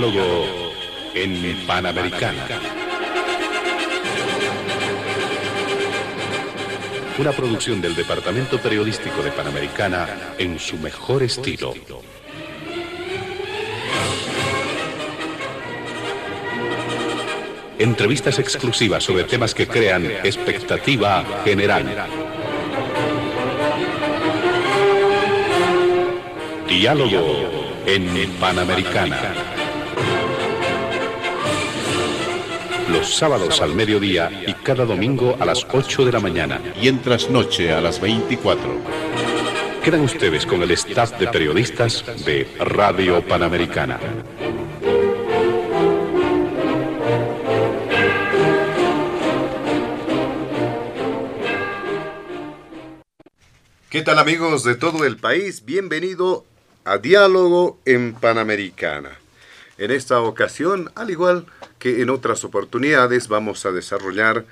Diálogo en Panamericana. Una producción del Departamento Periodístico de Panamericana en su mejor estilo. Entrevistas exclusivas sobre temas que crean expectativa general. Diálogo en Panamericana. Los sábados al mediodía y cada domingo a las 8 de la mañana. Y en trasnoche a las 24. Quedan ustedes con el staff de periodistas de Radio Panamericana. ¿Qué tal amigos de todo el país? Bienvenido a Diálogo en Panamericana. En esta ocasión, al igual que en otras oportunidades, vamos a desarrollar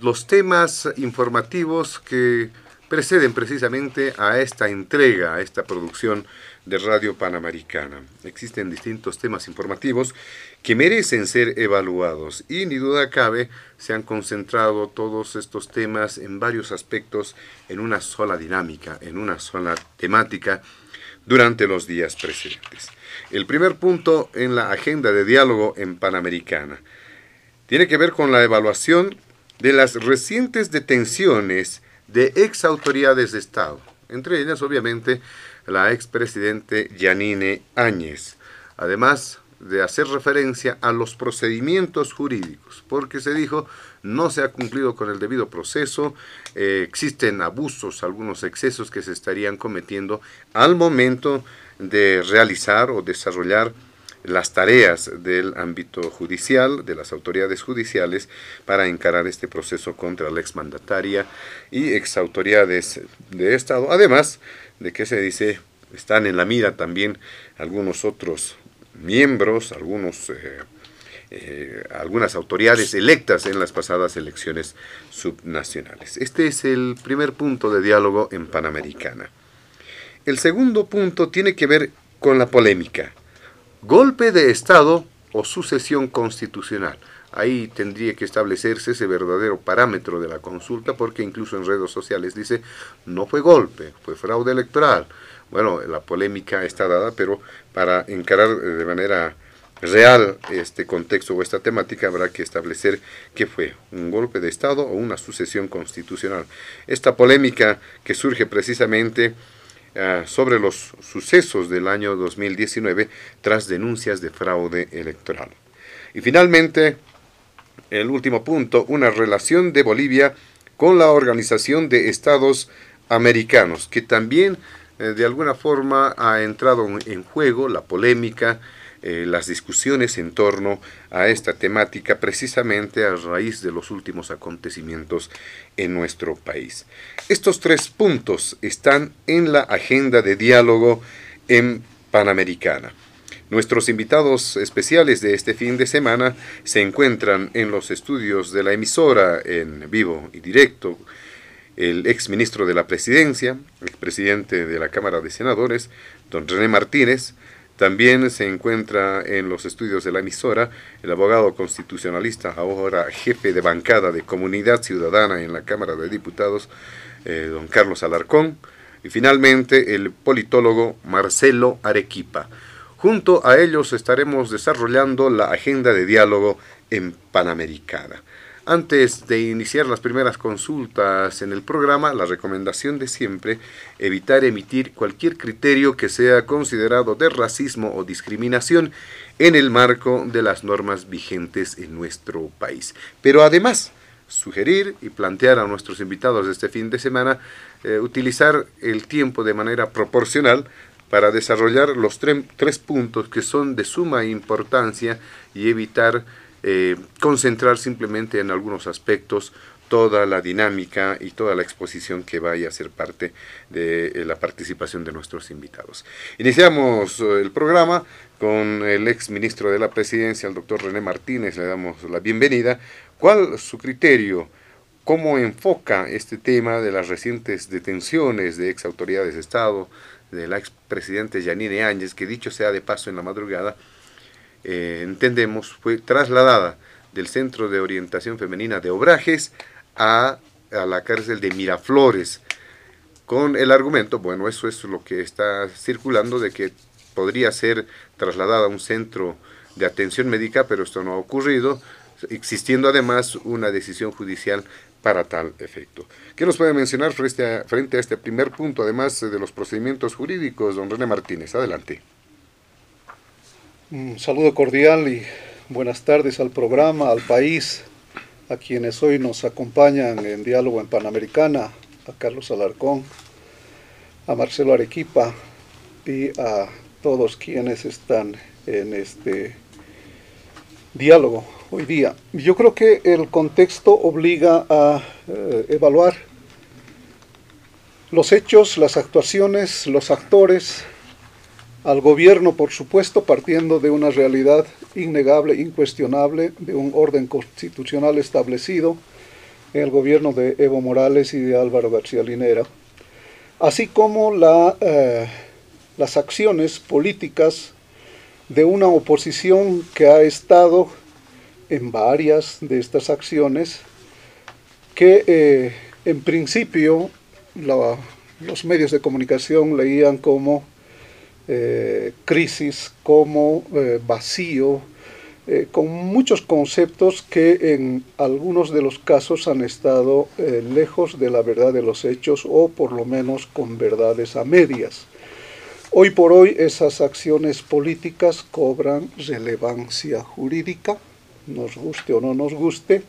los temas informativos que preceden precisamente a esta entrega, a esta producción de Radio Panamericana. Existen distintos temas informativos que merecen ser evaluados y ni duda cabe se han concentrado todos estos temas en varios aspectos en una sola dinámica, en una sola temática durante los días precedentes. El primer punto en la agenda de diálogo en Panamericana. Tiene que ver con la evaluación de las recientes detenciones de ex autoridades de Estado, entre ellas obviamente la expresidente Yanine Áñez, además de hacer referencia a los procedimientos jurídicos, porque se dijo no se ha cumplido con el debido proceso, eh, existen abusos, algunos excesos que se estarían cometiendo al momento de realizar o desarrollar las tareas del ámbito judicial, de las autoridades judiciales, para encarar este proceso contra la exmandataria y exautoridades de Estado, además de que se dice están en la mira también algunos otros miembros, algunos eh, eh, algunas autoridades electas en las pasadas elecciones subnacionales. Este es el primer punto de diálogo en Panamericana. El segundo punto tiene que ver con la polémica. Golpe de Estado o sucesión constitucional. Ahí tendría que establecerse ese verdadero parámetro de la consulta porque incluso en redes sociales dice no fue golpe, fue fraude electoral. Bueno, la polémica está dada, pero para encarar de manera real este contexto o esta temática habrá que establecer qué fue, un golpe de Estado o una sucesión constitucional. Esta polémica que surge precisamente ah, sobre los sucesos del año 2019 tras denuncias de fraude electoral. Y finalmente, el último punto, una relación de Bolivia con la Organización de Estados Americanos, que también eh, de alguna forma ha entrado en juego la polémica, eh, las discusiones en torno a esta temática precisamente a raíz de los últimos acontecimientos en nuestro país. Estos tres puntos están en la agenda de diálogo en Panamericana. Nuestros invitados especiales de este fin de semana se encuentran en los estudios de la emisora en vivo y directo el ex ministro de la Presidencia, el presidente de la Cámara de Senadores, don René Martínez, también se encuentra en los estudios de la emisora el abogado constitucionalista, ahora jefe de bancada de Comunidad Ciudadana en la Cámara de Diputados, eh, don Carlos Alarcón, y finalmente el politólogo Marcelo Arequipa. Junto a ellos estaremos desarrollando la agenda de diálogo en Panamericana. Antes de iniciar las primeras consultas en el programa, la recomendación de siempre, evitar emitir cualquier criterio que sea considerado de racismo o discriminación en el marco de las normas vigentes en nuestro país. Pero además, sugerir y plantear a nuestros invitados este fin de semana eh, utilizar el tiempo de manera proporcional para desarrollar los tres puntos que son de suma importancia y evitar eh, concentrar simplemente en algunos aspectos toda la dinámica y toda la exposición que vaya a ser parte de eh, la participación de nuestros invitados. Iniciamos eh, el programa con el ex ministro de la Presidencia, el doctor René Martínez, le damos la bienvenida. ¿Cuál su criterio? ¿Cómo enfoca este tema de las recientes detenciones de ex autoridades de Estado, de la expresidente Yanine Áñez, que dicho sea de paso en la madrugada, eh, entendemos, fue trasladada del Centro de Orientación Femenina de Obrajes a, a la cárcel de Miraflores, con el argumento, bueno, eso es lo que está circulando, de que podría ser trasladada a un centro de atención médica, pero esto no ha ocurrido, existiendo además una decisión judicial para tal efecto. ¿Qué nos puede mencionar frente a, frente a este primer punto, además de los procedimientos jurídicos, don René Martínez? Adelante. Un saludo cordial y buenas tardes al programa, al país, a quienes hoy nos acompañan en Diálogo en Panamericana, a Carlos Alarcón, a Marcelo Arequipa y a todos quienes están en este diálogo hoy día. Yo creo que el contexto obliga a eh, evaluar los hechos, las actuaciones, los actores, al gobierno, por supuesto, partiendo de una realidad innegable, incuestionable, de un orden constitucional establecido en el gobierno de Evo Morales y de Álvaro García Linera, así como eh, las acciones políticas de una oposición que ha estado en varias de estas acciones que eh, en principio los medios de comunicación leían como eh, crisis, como eh, vacío, con muchos conceptos que en algunos de los casos han estado lejos de la verdad de los hechos o por lo menos con verdades a medias. Hoy por hoy esas acciones políticas cobran relevancia jurídica, nos guste o no nos guste.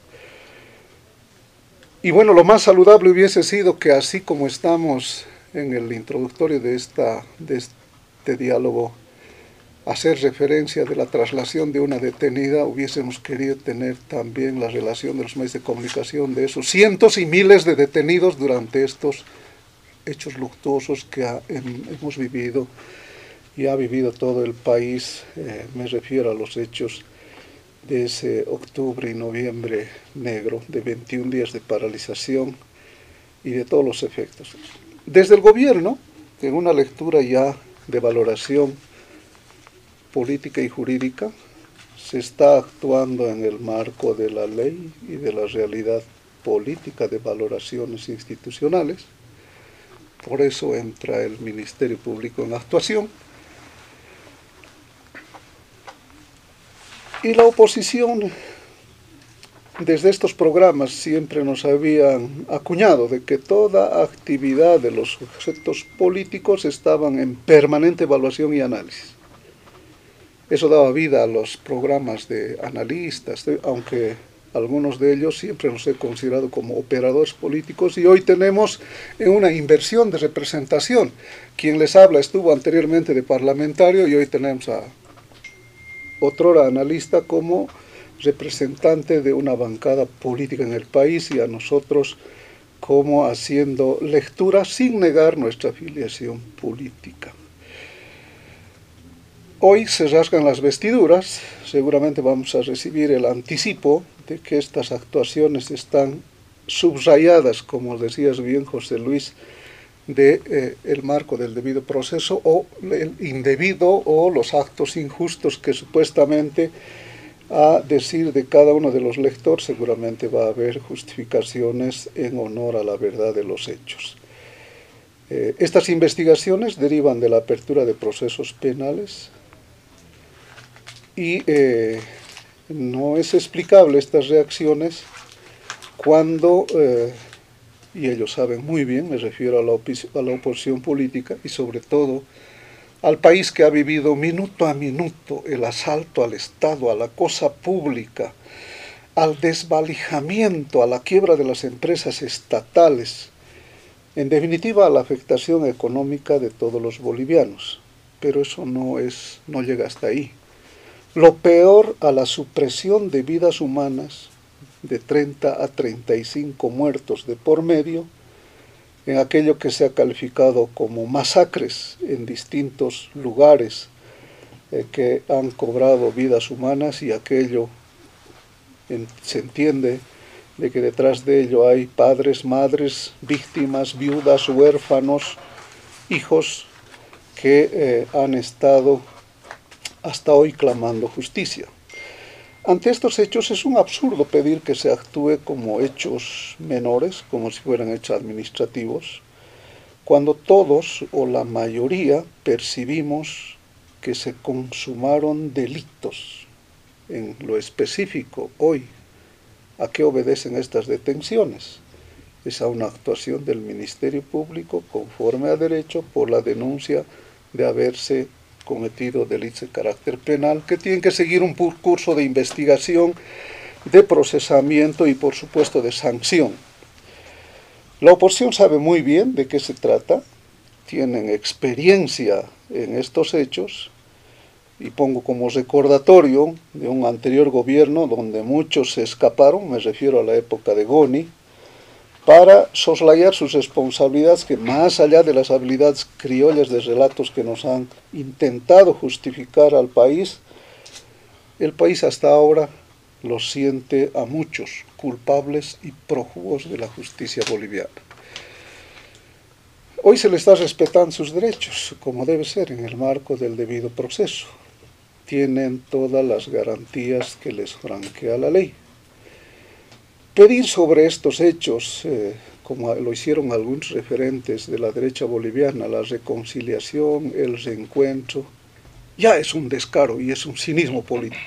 Y bueno, lo más saludable hubiese sido que así como estamos en el introductorio de, esta, de este diálogo, hacer referencia de la traslación de una detenida, hubiésemos querido tener también la relación de los medios de comunicación de esos cientos y miles de detenidos durante estos hechos luctuosos que hemos vivido y ha vivido todo el país. Eh, me refiero a los hechos de ese octubre y noviembre negro, de 21 días de paralización y de todos los efectos. Desde el gobierno, en una lectura ya de valoración política y jurídica, se está actuando en el marco de la ley y de la realidad política de valoraciones institucionales. Por eso entra el Ministerio Público en actuación Y la oposición, desde estos programas, siempre nos habían acuñado de que toda actividad de los sujetos políticos estaban en permanente evaluación y análisis. Eso daba vida a los programas de analistas, aunque algunos de ellos siempre nos he considerado como operadores políticos y hoy tenemos una inversión de representación. Quien les habla estuvo anteriormente de parlamentario y hoy tenemos a otrora analista como representante de una bancada política en el país y a nosotros como haciendo lectura sin negar nuestra afiliación política. Hoy se rasgan las vestiduras, seguramente vamos a recibir el anticipo de que estas actuaciones están subrayadas, como decías bien José Luis, de eh, marco del debido proceso o el indebido o los actos injustos que supuestamente a decir de cada uno de los lectores seguramente va a haber justificaciones en honor a la verdad de los hechos. Eh, estas investigaciones derivan de la apertura de procesos penales y eh, no es explicable estas reacciones cuando y ellos saben muy bien, me refiero a la, a la oposición política y sobre todo al país que ha vivido minuto a minuto el asalto al Estado, a la cosa pública, al desvalijamiento, a la quiebra de las empresas estatales, en definitiva a la afectación económica de todos los bolivianos. Pero eso no es no llega hasta ahí. Lo peor a la supresión de vidas humanas de 30 a 35 muertos de por medio en aquello que se ha calificado como masacres en distintos lugares eh, que han cobrado vidas humanas y aquello se entiende de que detrás de ello hay padres, madres, víctimas, viudas, huérfanos, hijos que eh, han estado hasta hoy clamando justicia. Ante estos hechos es un absurdo pedir que se actúe como hechos menores, como si fueran hechos administrativos, cuando todos o la mayoría percibimos que se consumaron delitos. En lo específico, hoy, ¿a qué obedecen estas detenciones? Es a una actuación del Ministerio Público conforme a derecho por la denuncia de haberse cometido delitos de carácter penal que tienen que seguir un curso de investigación, de procesamiento y por supuesto de sanción. La oposición sabe muy bien de qué se trata, tienen experiencia en estos hechos y pongo como recordatorio de un anterior gobierno donde muchos se escaparon, me refiero a la época de Goni, para soslayar sus responsabilidades que más allá de las habilidades criollas de relatos que nos han intentado justificar al país, el país hasta ahora lo siente a muchos culpables y prójugos de la justicia boliviana. Hoy se le está respetando sus derechos, como debe ser, en el marco del debido proceso. Tienen todas las garantías que les franquea la ley pedir sobre estos hechos, eh, como lo hicieron algunos referentes de la derecha boliviana, la reconciliación, el reencuentro, ya es un descaro y es un cinismo político.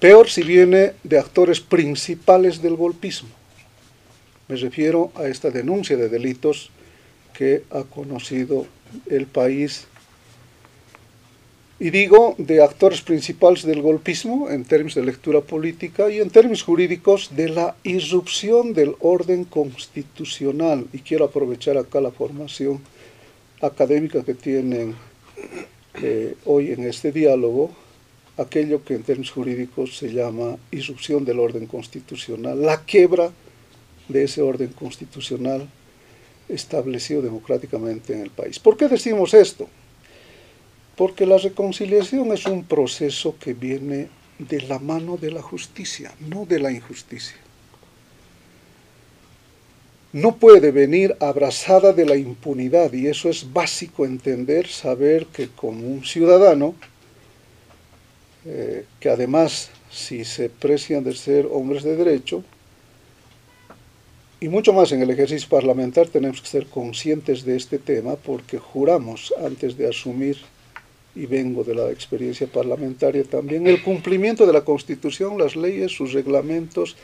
Peor si viene de actores principales del golpismo. Me refiero a esta denuncia de delitos que ha conocido el país y digo de actores principales del golpismo en términos de lectura política y en términos jurídicos de la irrupción del orden constitucional. Y quiero aprovechar acá la formación académica que tienen eh, hoy en este diálogo, aquello que en términos jurídicos se llama irrupción del orden constitucional, la quiebra de ese orden constitucional establecido democráticamente en el país. ¿Por qué decimos esto? Porque la reconciliación es un proceso que viene de la mano de la justicia, no de la injusticia. No puede venir abrazada de la impunidad y eso es básico entender, saber que como un ciudadano, eh, que además si se precian de ser hombres de derecho, y mucho más en el ejercicio parlamentar tenemos que ser conscientes de este tema porque juramos antes de asumir y vengo de la experiencia parlamentaria también, el cumplimiento de la Constitución, las leyes, sus reglamentos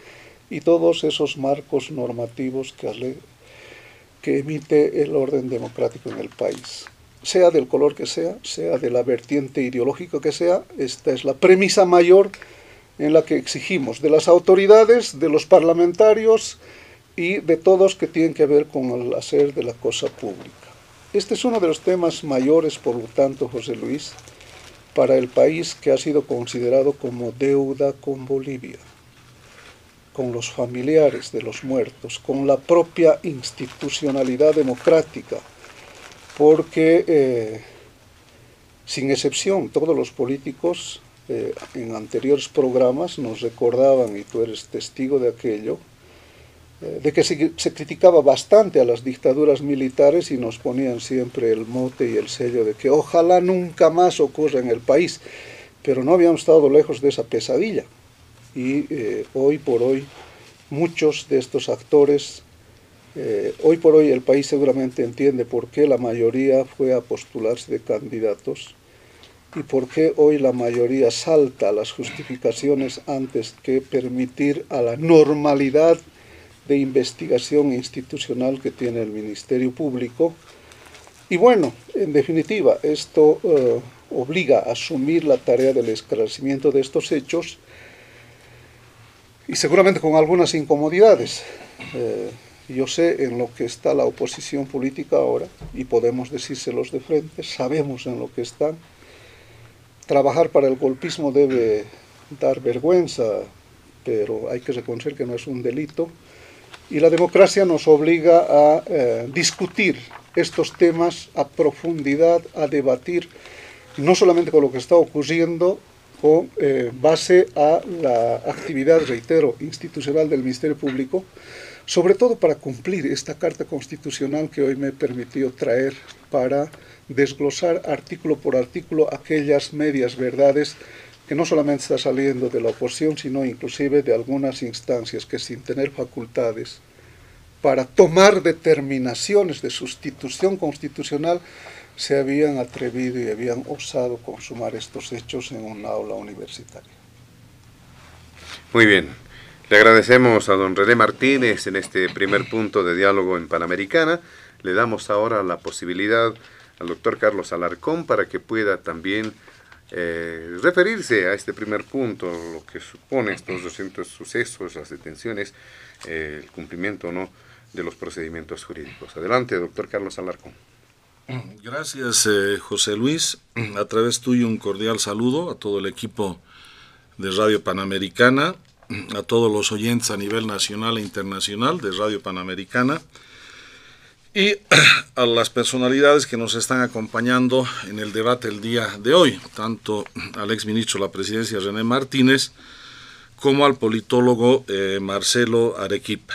y todos esos marcos normativos que, emite el orden democrático en el país. Sea del color que sea, sea de la vertiente ideológica que sea, esta es la premisa mayor en la que exigimos de las autoridades, de los parlamentarios y de todos que tienen que ver con el hacer de la cosa pública. Este es uno de los temas mayores, por lo tanto, José Luis, para el país que ha sido considerado como deuda con Bolivia, con los familiares de los muertos, con la propia institucionalidad democrática, porque, eh, sin excepción, todos los políticos eh, en anteriores programas nos recordaban, y tú eres testigo de aquello, de que se, criticaba bastante a las dictaduras militares y nos ponían siempre el mote y el sello de que ojalá nunca más ocurra en el país, pero no habíamos estado lejos de esa pesadilla. Y eh, hoy por hoy muchos de estos actores, eh, hoy por hoy el país seguramente entiende por qué la mayoría fue a postularse de candidatos y por qué hoy la mayoría salta a las justificaciones antes que permitir a la normalidad de investigación institucional que tiene el Ministerio Público. Y bueno, en definitiva, esto eh, obliga a asumir la tarea del esclarecimiento de estos hechos y seguramente con algunas incomodidades. Eh, yo sé en lo que está la oposición política ahora y podemos decírselos de frente, sabemos en lo que están. Trabajar para el golpismo debe dar vergüenza, pero hay que reconocer que no es un delito y la democracia nos obliga a eh, discutir estos temas a profundidad, a debatir no solamente con lo que está ocurriendo, con eh, base a la actividad, reitero, institucional del Ministerio Público, sobre todo para cumplir esta Carta Constitucional que hoy me he permitido traer para desglosar artículo por artículo aquellas medias verdades que no solamente está saliendo de la oposición, sino inclusive de algunas instancias que sin tener facultades para tomar determinaciones de sustitución constitucional se habían atrevido y habían osado consumar estos hechos en un aula universitaria. Muy bien. Le agradecemos a don René Martínez en este primer punto de diálogo en Panamericana. Le damos ahora la posibilidad al doctor Carlos Alarcón para que pueda también eh, referirse a este primer punto, lo que supone estos 200 sucesos, las detenciones, eh, el cumplimiento no de los procedimientos jurídicos. Adelante, doctor Carlos Alarcón. Gracias, eh, José Luis. A través tuyo un cordial saludo a todo el equipo de Radio Panamericana, a todos los oyentes a nivel nacional e internacional de Radio Panamericana y a las personalidades que nos están acompañando en el debate el día de hoy, tanto al exministro de la Presidencia René Martínez como al politólogo eh, Marcelo Arequipa.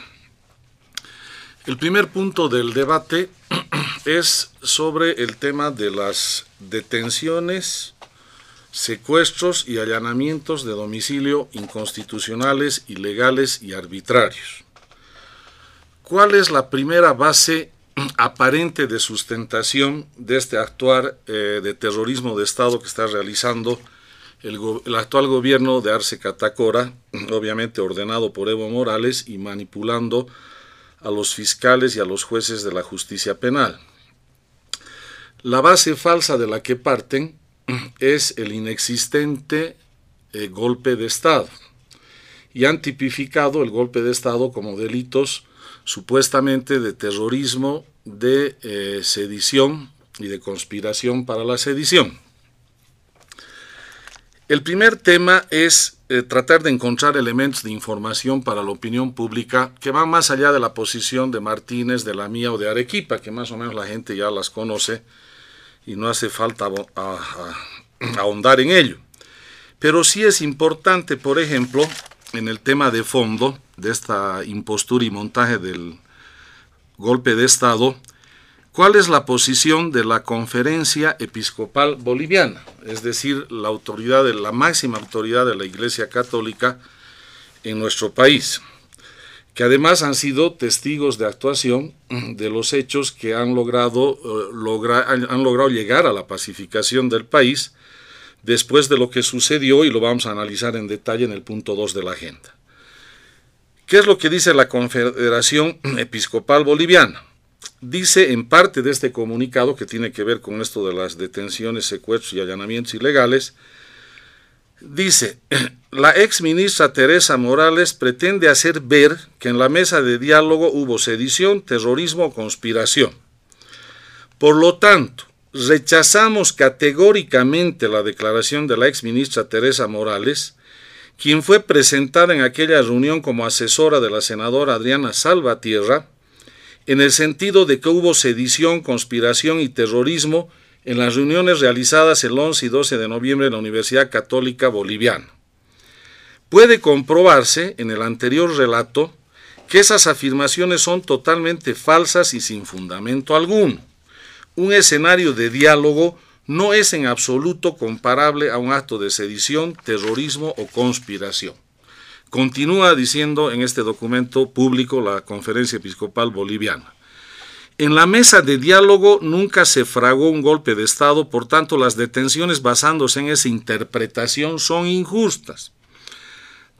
El primer punto del debate es sobre el tema de las detenciones, secuestros y allanamientos de domicilio inconstitucionales, ilegales y arbitrarios. ¿Cuál es la primera base aparente de sustentación de este actuar eh, de terrorismo de Estado que está realizando el, actual gobierno de Arce Catacora, obviamente ordenado por Evo Morales y manipulando a los fiscales y a los jueces de la justicia penal. La base falsa de la que parten es el inexistente eh, golpe de Estado y han tipificado el golpe de Estado como delitos supuestamente de terrorismo, de eh, sedición y de conspiración para la sedición. El primer tema es eh, tratar de encontrar elementos de información para la opinión pública que van más allá de la posición de Martínez, de la mía o de Arequipa, que más o menos la gente ya las conoce y no hace falta ahondar en ello. Pero sí es importante, por ejemplo, en el tema de fondo de esta impostura y montaje del golpe de Estado, ¿Cuál es la posición de la Conferencia Episcopal Boliviana? Es decir, la autoridad, de, la máxima autoridad de la Iglesia Católica en nuestro país, que además han sido testigos de actuación de los hechos que han logrado, eh, han logrado llegar a la pacificación del país después de lo que sucedió y lo vamos a analizar en detalle en el punto 2 de la agenda. ¿Qué es lo que dice la Confederación Episcopal Boliviana? dice en parte de este comunicado que tiene que ver con esto de las detenciones, secuestros y allanamientos ilegales, dice, la ex ministra Teresa Morales pretende hacer ver que en la mesa de diálogo hubo sedición, terrorismo o conspiración. Por lo tanto, rechazamos categóricamente la declaración de la ex ministra Teresa Morales, quien fue presentada en aquella reunión como asesora de la senadora Adriana Salvatierra, en el sentido de que hubo sedición, conspiración y terrorismo en las reuniones realizadas el 11 y 12 de noviembre en la Universidad Católica Boliviana. Puede comprobarse en el anterior relato que esas afirmaciones son totalmente falsas y sin fundamento alguno. Un escenario de diálogo no es en absoluto comparable a un acto de sedición, terrorismo o conspiración. Continúa diciendo en este documento público la Conferencia Episcopal Boliviana. En la mesa de diálogo nunca se fragó un golpe de Estado, por tanto las detenciones basándose en esa interpretación son injustas.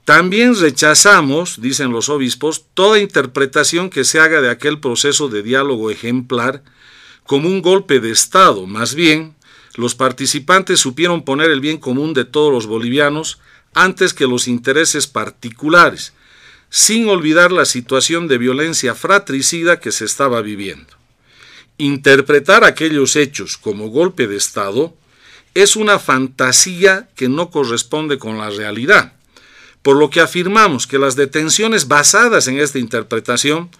También rechazamos, dicen los obispos, toda interpretación que se haga de aquel proceso de diálogo ejemplar como un golpe de Estado. Más bien, los participantes supieron poner el bien común de todos los bolivianos antes que los intereses particulares, sin olvidar la situación de violencia fratricida que se estaba viviendo. Interpretar aquellos hechos como golpe de Estado es una fantasía que no corresponde con la realidad, por lo que afirmamos que las detenciones basadas en esta interpretación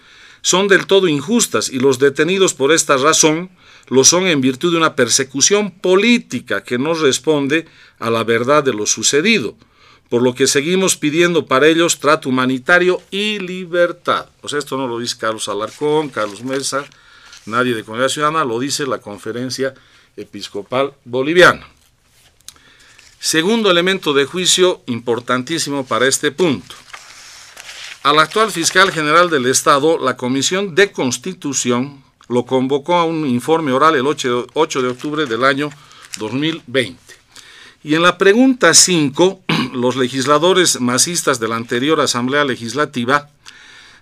son del todo injustas y los detenidos por esta razón lo son en virtud de una persecución política que no responde a la verdad de lo sucedido, por lo que seguimos pidiendo para ellos trato humanitario y libertad. O sea, esto no lo dice Carlos Alarcón, Carlos Mesa, nadie de Comunidad Ciudadana, lo dice la Conferencia Episcopal Boliviana. Segundo elemento de juicio importantísimo para este punto. Al actual fiscal general del Estado, la Comisión de Constitución lo convocó a un informe oral el 8 de octubre del año 2020. Y en la pregunta 5, los legisladores masistas de la anterior Asamblea Legislativa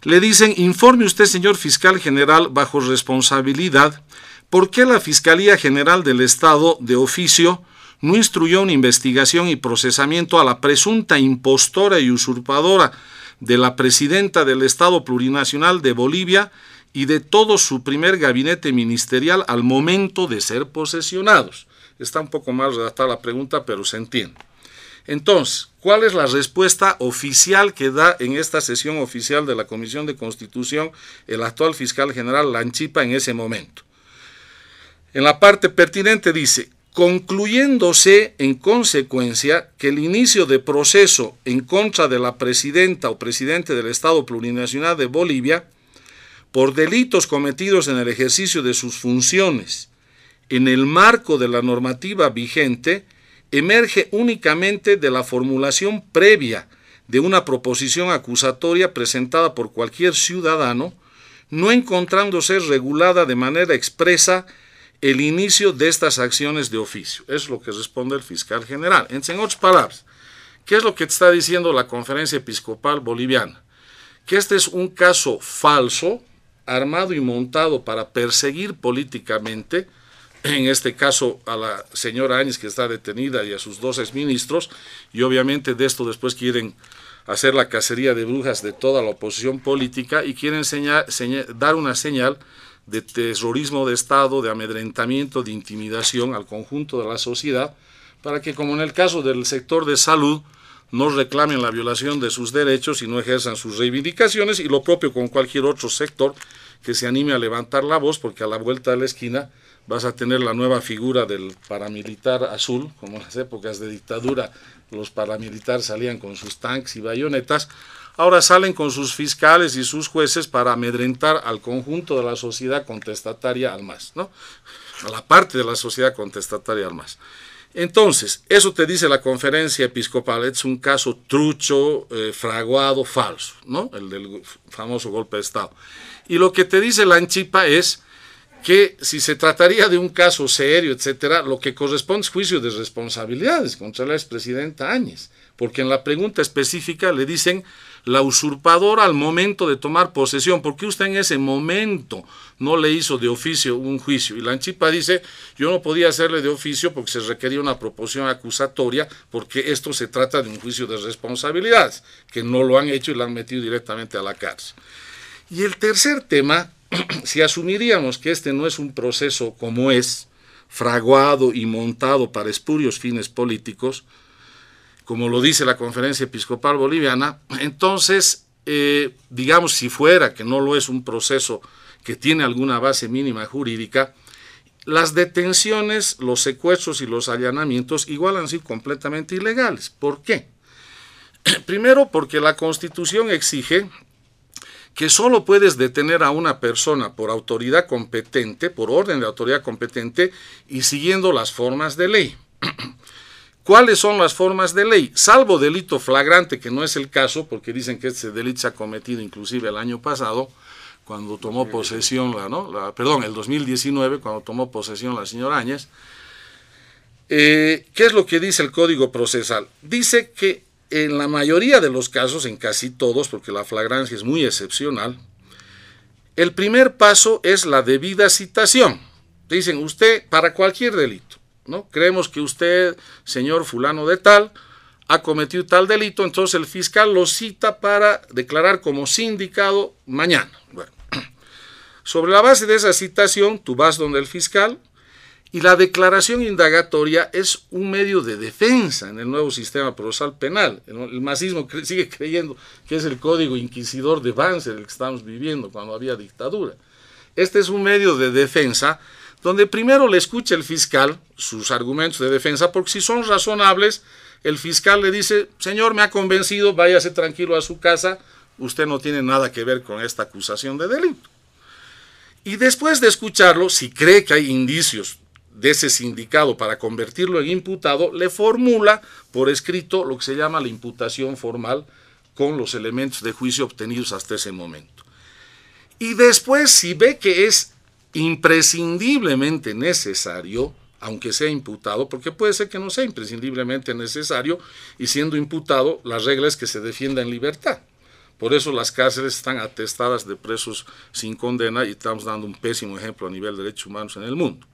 le dicen, informe usted, señor fiscal general, bajo responsabilidad, ¿por qué la Fiscalía General del Estado de oficio no instruyó una investigación y procesamiento a la presunta impostora y usurpadora de la presidenta del Estado Plurinacional de Bolivia y de todo su primer gabinete ministerial al momento de ser posesionados. Está un poco mal redactada la pregunta, pero se entiende. Entonces, ¿cuál es la respuesta oficial que da en esta sesión oficial de la Comisión de Constitución el actual fiscal general Lanchipa en ese momento? En la parte pertinente dice, concluyéndose en consecuencia que el inicio de proceso en contra de la presidenta o presidente del Estado Plurinacional de Bolivia por delitos cometidos en el ejercicio de sus funciones en el marco de la normativa vigente emerge únicamente de la formulación previa de una proposición acusatoria presentada por cualquier ciudadano, no encontrándose regulada de manera expresa el inicio de estas acciones de oficio. Es lo que responde el fiscal general. En otras palabras, ¿qué es lo que está diciendo la conferencia episcopal boliviana? Que este es un caso falso, armado y montado para perseguir políticamente, en este caso a la señora Áñez que está detenida y a sus dos exministros, y obviamente de esto después quieren hacer la cacería de brujas de toda la oposición política y quieren dar una señal de terrorismo de Estado, de amedrentamiento, de intimidación al conjunto de la sociedad, para que, como en el caso del sector de salud, no reclamen la violación de sus derechos y no ejerzan sus reivindicaciones, y lo propio con cualquier otro sector que se anime a levantar la voz, porque a la vuelta de la esquina vas a tener la nueva figura del paramilitar azul, como en las épocas de dictadura los paramilitares salían con sus tanques y bayonetas, ahora salen con sus fiscales y sus jueces para amedrentar al conjunto de la sociedad contestataria al más, ¿no? A la parte de la sociedad contestataria al más. Entonces, eso te dice la conferencia episcopal, es un caso trucho, eh, fraguado, falso, ¿no? El del famoso golpe de Estado. Y lo que te dice la Anchipa es que si se trataría de un caso serio, etcétera, lo que corresponde es juicio de responsabilidades contra la expresidenta Áñez, porque en la pregunta específica le dicen la usurpadora al momento de tomar posesión, porque usted en ese momento no le hizo de oficio un juicio. Y la Anchipa dice, yo no podía hacerle de oficio porque se requería una proposición acusatoria, porque esto se trata de un juicio de responsabilidades, que no lo han hecho y la han metido directamente a la cárcel. Y el tercer tema, si asumiríamos que este no es un proceso como es, fraguado y montado para espurios fines políticos, como lo dice la Conferencia Episcopal Boliviana, entonces, eh, digamos, si fuera que no lo es un proceso que tiene alguna base mínima jurídica, las detenciones, los secuestros y los allanamientos igual han sido completamente ilegales. ¿Por qué? Primero, porque la Constitución exige que solo puedes detener a una persona por autoridad competente, por orden de autoridad competente y siguiendo las formas de ley. ¿Cuáles son las formas de ley? Salvo delito flagrante, que no es el caso, porque dicen que ese delito se ha cometido inclusive el año pasado, cuando tomó posesión, la, ¿no? perdón, el 2019, cuando tomó posesión la señora Áñez. Eh, ¿Qué es lo que dice el Código Procesal? Dice que en la mayoría de los casos, en casi todos, porque la flagrancia es muy excepcional, el primer paso es la debida citación. Dicen, usted, para cualquier delito, ¿no? Creemos que usted, señor fulano de tal, ha cometido tal delito, entonces el fiscal lo cita para declarar como sindicado mañana. Sobre la base de esa citación, tú vas donde el fiscal y la declaración indagatoria es un medio de defensa en el nuevo sistema procesal penal. El, masismo sigue creyendo que es el código inquisidor de Banzer el que estamos viviendo cuando había dictadura. Este es un medio de defensa donde primero le escucha el fiscal sus argumentos de defensa, porque si son razonables, el fiscal le dice, señor, me ha convencido, váyase tranquilo a su casa, usted no tiene nada que ver con esta acusación de delito. Y después de escucharlo, si cree que hay indicios de ese sindicado para convertirlo en imputado, le formula por escrito lo que se llama la imputación formal con los elementos de juicio obtenidos hasta ese momento. Y después, si ve que es imprescindiblemente necesario, aunque sea imputado, porque puede ser que no sea imprescindiblemente necesario, y siendo imputado, la regla es que se defienda en libertad. Por eso las cárceles están atestadas de presos sin condena y estamos dando un pésimo ejemplo a nivel de derechos humanos en el mundo.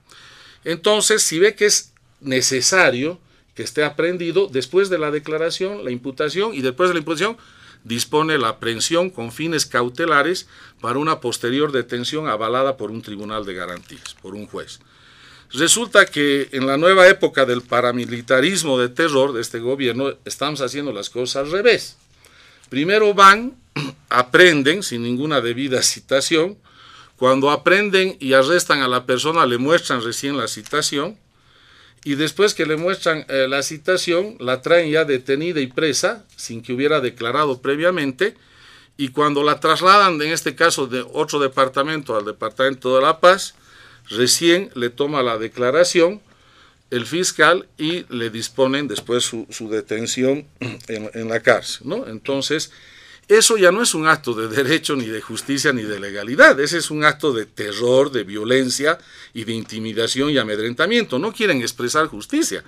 Entonces, si ve que es necesario que esté aprendido, después de la declaración, la imputación y después de la imputación, dispone la aprehensión con fines cautelares para una posterior detención avalada por un tribunal de garantías, por un juez. Resulta que en la nueva época del paramilitarismo de terror de este gobierno estamos haciendo las cosas al revés. Primero van, aprenden sin ninguna debida citación, cuando aprenden y arrestan a la persona le muestran recién la citación y después que le muestran eh, la citación la traen ya detenida y presa sin que hubiera declarado previamente y cuando la trasladan en este caso de otro departamento al departamento de La Paz, recién le toma la declaración el fiscal y le disponen después su, detención en, en, la cárcel. ¿no? Entonces, eso ya no es un acto de derecho, ni de justicia, ni de legalidad. Ese es un acto de terror, de violencia y de intimidación y amedrentamiento. No quieren expresar justicia,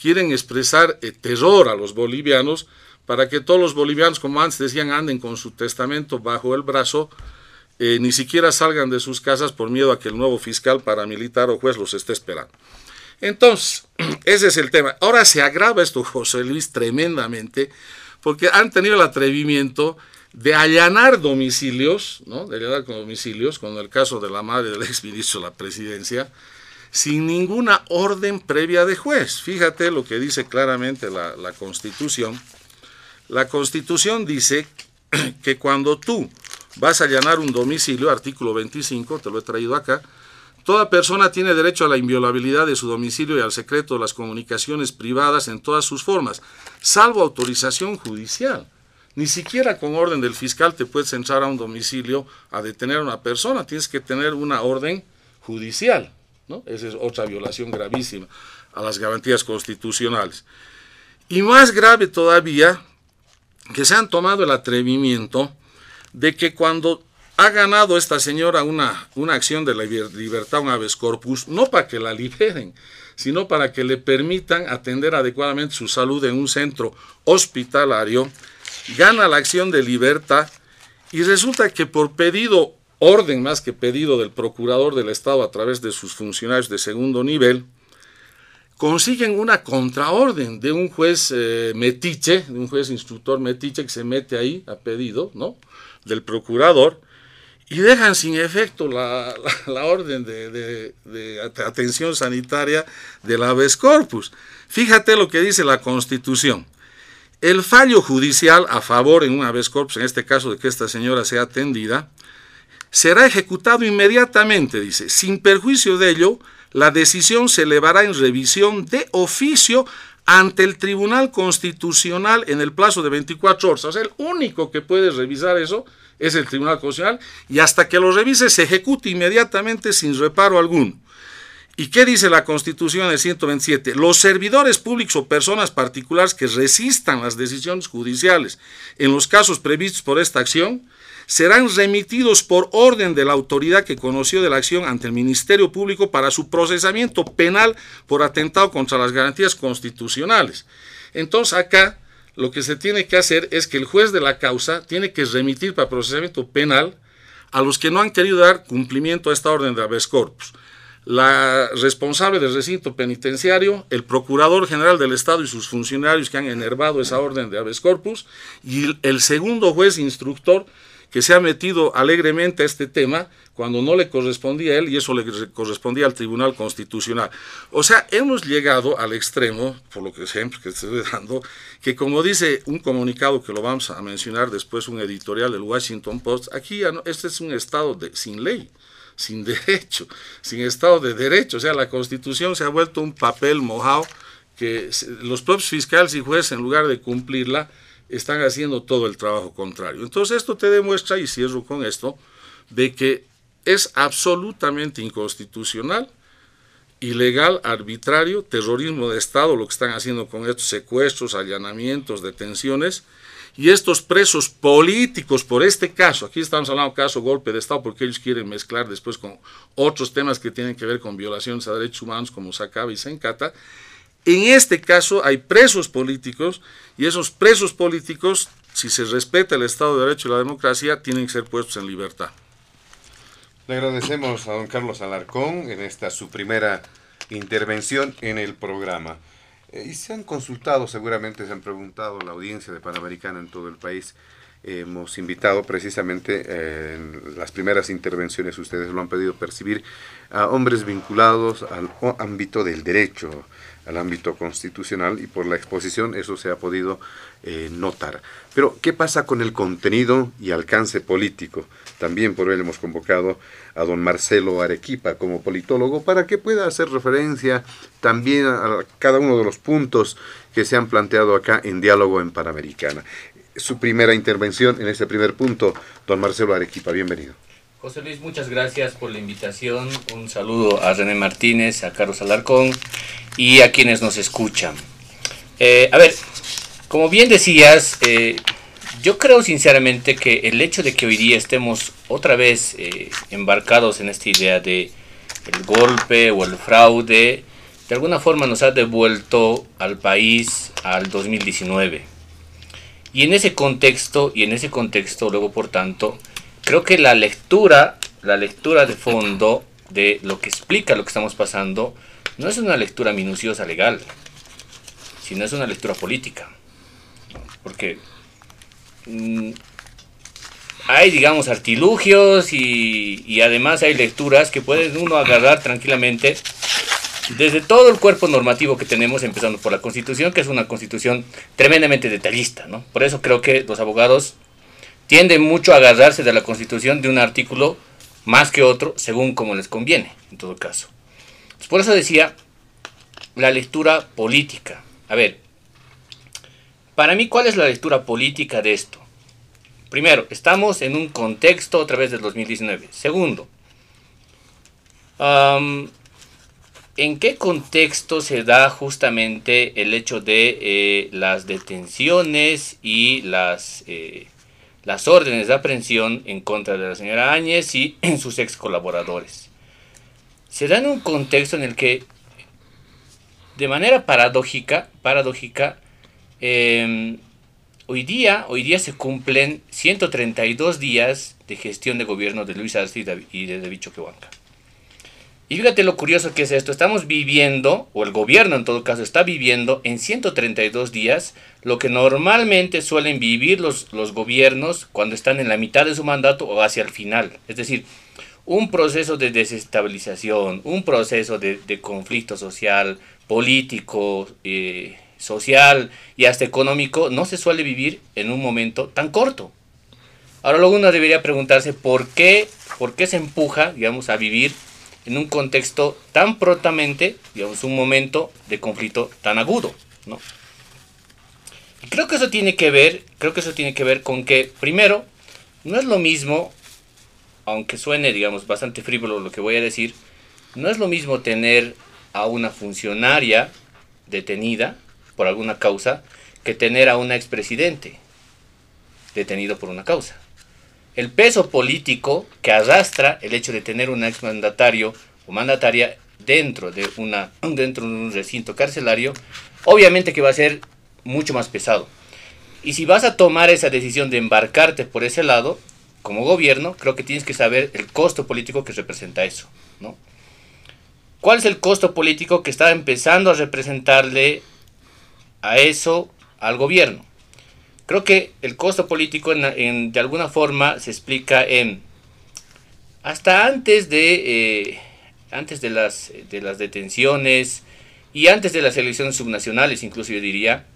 quieren expresar eh, terror a los bolivianos para que todos los bolivianos, como antes decían, anden con su testamento bajo el brazo eh, ni siquiera salgan de sus casas por miedo a que el nuevo fiscal paramilitar o juez los esté esperando. Entonces, ese es el tema. Ahora se agrava esto, José Luis, tremendamente, porque han tenido el atrevimiento de allanar domicilios, ¿no? de allanar con domicilios, con el caso de la madre del exministro de la presidencia, sin ninguna orden previa de juez. Fíjate lo que dice claramente la, la Constitución. La Constitución dice que cuando tú vas a allanar un domicilio, artículo 25, te lo he traído acá, toda persona tiene derecho a la inviolabilidad de su domicilio y al secreto de las comunicaciones privadas en todas sus formas, salvo autorización judicial. Ni siquiera con orden del fiscal te puedes entrar a un domicilio a detener a una persona, tienes que tener una orden judicial. ¿no? Esa es otra violación gravísima a las garantías constitucionales. Y más grave todavía, que se han tomado el atrevimiento de que cuando ha ganado esta señora una, una acción de la libertad, un habeas corpus, no para que la liberen, sino para que le permitan atender adecuadamente su salud en un centro hospitalario, gana la acción de libertad y resulta que por pedido, orden más que pedido del procurador del Estado a través de sus funcionarios de segundo nivel, consiguen una contraorden de un juez eh, metiche, de un juez instructor metiche que se mete ahí a pedido, ¿no? del procurador y dejan sin efecto la, orden de, atención sanitaria del habeas corpus. Fíjate lo que dice la Constitución. El fallo judicial a favor en un habeas corpus, en este caso de que esta señora sea atendida, será ejecutado inmediatamente, dice. Sin perjuicio de ello, la decisión se elevará en revisión de oficio ante el Tribunal Constitucional en el plazo de 24 horas. O sea, el único que puede revisar eso es el Tribunal Constitucional y hasta que lo revise se ejecute inmediatamente sin reparo alguno. ¿Y qué dice la Constitución del 127? Los servidores públicos o personas particulares que resistan las decisiones judiciales en los casos previstos por esta acción serán remitidos por orden de la autoridad que conoció de la acción ante el Ministerio Público para su procesamiento penal por atentado contra las garantías constitucionales. Entonces acá lo que se tiene que hacer es que el juez de la causa tiene que remitir para procesamiento penal a los que no han querido dar cumplimiento a esta orden de habeas corpus. La responsable del recinto penitenciario, el procurador general del Estado y sus funcionarios que han enervado esa orden de habeas corpus, y el segundo juez instructor que se ha metido alegremente a este tema cuando no le correspondía a él y eso le correspondía al Tribunal Constitucional. O sea, hemos llegado al extremo, por lo que siempre que estoy dando, que como dice un comunicado que lo vamos a mencionar después, un editorial del Washington Post, aquí ya no, este es un estado sin ley sin derecho, sin Estado de Derecho. O sea, la Constitución se ha vuelto un papel mojado que los propios fiscales y jueces, en lugar de cumplirla, están haciendo todo el trabajo contrario. Entonces esto te demuestra, y cierro con esto, de que es absolutamente inconstitucional ilegal, arbitrario, terrorismo de Estado, lo que están haciendo con estos secuestros, allanamientos, detenciones, y estos presos políticos por este caso, aquí estamos hablando de caso golpe de Estado porque ellos quieren mezclar después con otros temas que tienen que ver con violaciones a derechos humanos como se acaba y se encata, en este caso hay presos políticos y esos presos políticos, si se respeta el Estado de Derecho y la democracia, tienen que ser puestos en libertad. Le agradecemos a don Carlos Alarcón en esta su primera intervención en el programa. Eh, y se han consultado, seguramente se han preguntado la audiencia de Panamericana en todo el país. hemos invitado precisamente eh, en las primeras intervenciones, ustedes lo han pedido percibir, a hombres vinculados al ámbito del derecho, al ámbito constitucional y por la exposición eso se ha podido eh, notar. Pero, ¿qué pasa con el contenido y alcance político? También por él hemos convocado a don Marcelo Arequipa como politólogo para que pueda hacer referencia también a cada uno de los puntos que se han planteado acá en Diálogo en Panamericana. Su primera intervención en este primer punto, don Marcelo Arequipa, bienvenido. José Luis, muchas gracias por la invitación. Un saludo a René Martínez, a Carlos Alarcón y a quienes nos escuchan. Eh, a ver, como bien decías, eh, yo creo sinceramente que el hecho de que hoy día estemos otra vez eh, embarcados en esta idea de el golpe o el fraude, de alguna forma nos ha devuelto al país al 2019. Y en ese contexto, y en ese contexto luego por tanto, creo que la lectura, la lectura de fondo de lo que explica lo que estamos pasando, no es una lectura minuciosa legal, sino es una lectura política. Porque mm, hay, digamos, artilugios y, además hay lecturas que puede uno agarrar tranquilamente desde todo el cuerpo normativo que tenemos, empezando por la Constitución, que es una Constitución tremendamente detallista, ¿no? Por eso creo que los abogados tiende mucho a agarrarse de la Constitución de un artículo más que otro, según como les conviene, en todo caso. por eso decía la lectura política. A ver, para mí, ¿cuál es la lectura política de esto? Primero, estamos en un contexto otra vez del 2019. Segundo, ¿en qué contexto se da justamente el hecho de eh, las detenciones y las eh, las órdenes de aprehensión en contra de la señora Áñez y sus ex colaboradores. Se da en un contexto en el que, de manera paradójica, paradójica em, hoy, día, hoy día se cumplen 132 días de gestión de gobierno de Luis Arce y de David Choquehuanca. Y fíjate lo curioso que es esto. Estamos viviendo, o el gobierno en todo caso está viviendo en 132 días lo que normalmente suelen vivir los, los gobiernos cuando están en la mitad de su mandato o hacia el final. Es decir, un proceso de desestabilización, un proceso de, conflicto social, político, eh, social y hasta económico no se suele vivir en un momento tan corto. Ahora luego uno debería preguntarse por qué, por qué se empuja, digamos, a vivir en un contexto tan prontamente, digamos, un momento de conflicto tan agudo, ¿no? Y creo que eso tiene que ver, creo que eso tiene que ver con que, primero, no es lo mismo, aunque suene, digamos, bastante frívolo lo que voy a decir, no es lo mismo tener a una funcionaria detenida por alguna causa que tener a un expresidente detenido por una causa el peso político que arrastra el hecho de tener un exmandatario o mandataria dentro de, una, dentro de un recinto carcelario, obviamente que va a ser mucho más pesado. Y si vas a tomar esa decisión de embarcarte por ese lado, como gobierno, creo que tienes que saber el costo político que representa eso, ¿no? ¿Cuál es el costo político que está empezando a representarle a eso al gobierno? Creo que el costo político de alguna forma se explica en hasta antes de eh, antes de las de las detenciones y antes de las elecciones subnacionales incluso yo diría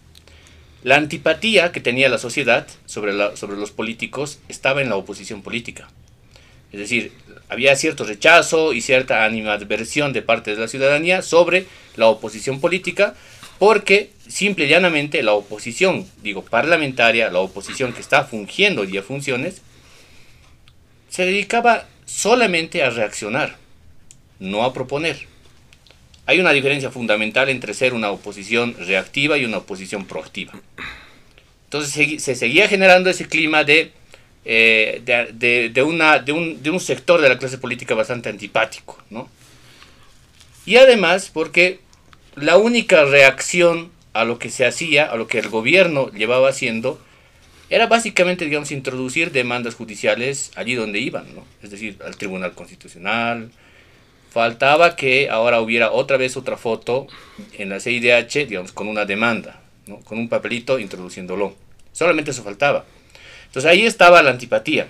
la antipatía que tenía la sociedad sobre, sobre los políticos estaba en la oposición política. Es decir había cierto rechazo y cierta animadversión de parte de la ciudadanía sobre la oposición política porque simple y llanamente la oposición, digo parlamentaria, la oposición que está fungiendo ya funciones, se dedicaba solamente a reaccionar, no a proponer. hay una diferencia fundamental entre ser una oposición reactiva y una oposición proactiva. Entonces se, seguía generando ese clima de, eh, de, un, de un sector de la clase política bastante antipático. ¿no? Y además porque la única reacción a lo que se hacía, a lo que el gobierno llevaba haciendo, era básicamente, digamos, introducir demandas judiciales allí donde iban, ¿no? Es decir, al Tribunal Constitucional. Faltaba que ahora hubiera otra vez otra foto en la CIDH, digamos, con una demanda, ¿no? Con un papelito introduciéndolo. Solamente eso faltaba. Entonces ahí estaba la antipatía.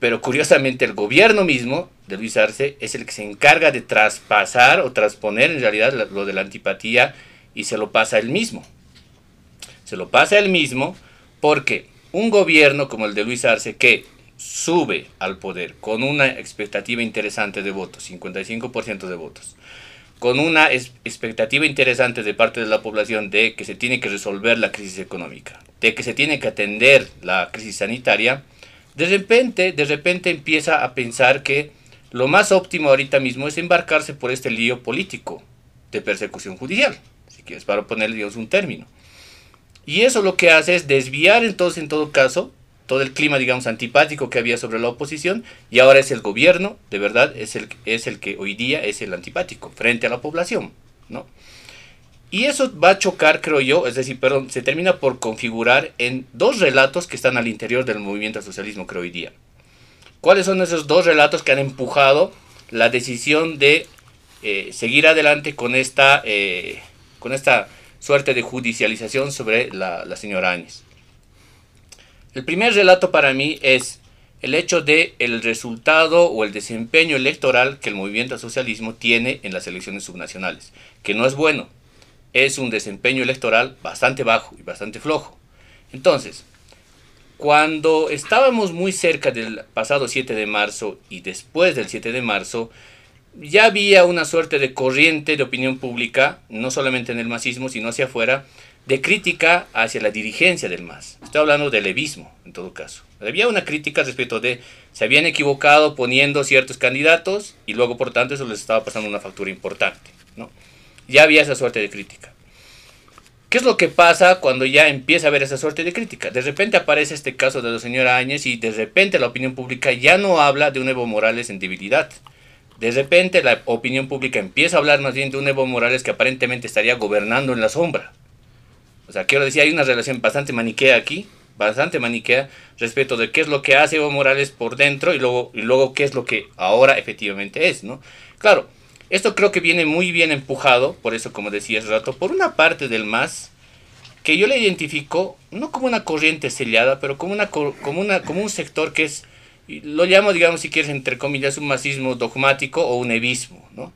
Pero curiosamente el gobierno mismo de Luis Arce es el que se encarga de traspasar o transponer en realidad lo de la antipatía y se lo pasa él mismo. Se lo pasa él mismo porque un gobierno como el de Luis Arce que sube al poder con una expectativa interesante de votos, 55% de votos, con una expectativa interesante de parte de la población de que se tiene que resolver la crisis económica, de que se tiene que atender la crisis sanitaria, de repente, de repente empieza a pensar que lo más óptimo ahorita mismo es embarcarse por este lío político de persecución judicial, si quieres, para ponerle digamos, un término. Y eso lo que hace es desviar entonces en todo caso todo el clima, digamos, antipático que había sobre la oposición y ahora es el gobierno, de verdad, es el, es el que hoy día es el antipático frente a la población, ¿no? Y eso va a chocar, creo yo, es decir, perdón, se termina por configurar en dos relatos que están al interior del movimiento socialismo, creo hoy día. ¿Cuáles son esos dos relatos que han empujado la decisión de eh, seguir adelante con esta, eh, con esta suerte de judicialización sobre la, señora Áñez. El primer relato para mí es el hecho de el resultado o el desempeño electoral que el movimiento socialismo tiene en las elecciones subnacionales, que no es bueno, es un desempeño electoral bastante bajo y bastante flojo. Entonces, cuando estábamos muy cerca del pasado 7 de marzo y después del 7 de marzo, ya había una suerte de corriente de opinión pública, no solamente en el masismo, sino hacia afuera, de crítica hacia la dirigencia del MAS. Estoy hablando del levismo, en todo caso. Había una crítica respecto de se habían equivocado poniendo ciertos candidatos y luego, por tanto, eso les estaba pasando una factura importante. ¿no? Ya había esa suerte de crítica. ¿Qué es lo que pasa cuando ya empieza a haber esa suerte de crítica? De repente aparece este caso de la señora Áñez y de repente la opinión pública ya no habla de un Evo Morales en debilidad de repente la opinión pública empieza a hablar más bien de un Evo Morales que aparentemente estaría gobernando en la sombra. O sea, quiero decir, hay una relación bastante maniquea aquí, bastante maniquea, respecto de qué es lo que hace Evo Morales por dentro y luego, y luego qué es lo que ahora efectivamente es, ¿no? Claro, esto creo que viene muy bien empujado, por eso como decía hace rato, por una parte del MAS, que yo le identifico no como una corriente sellada, pero como, una, como, una, como un sector que es lo llamo, digamos, si quieres, entre comillas, un masismo dogmático o un evismo, ¿no?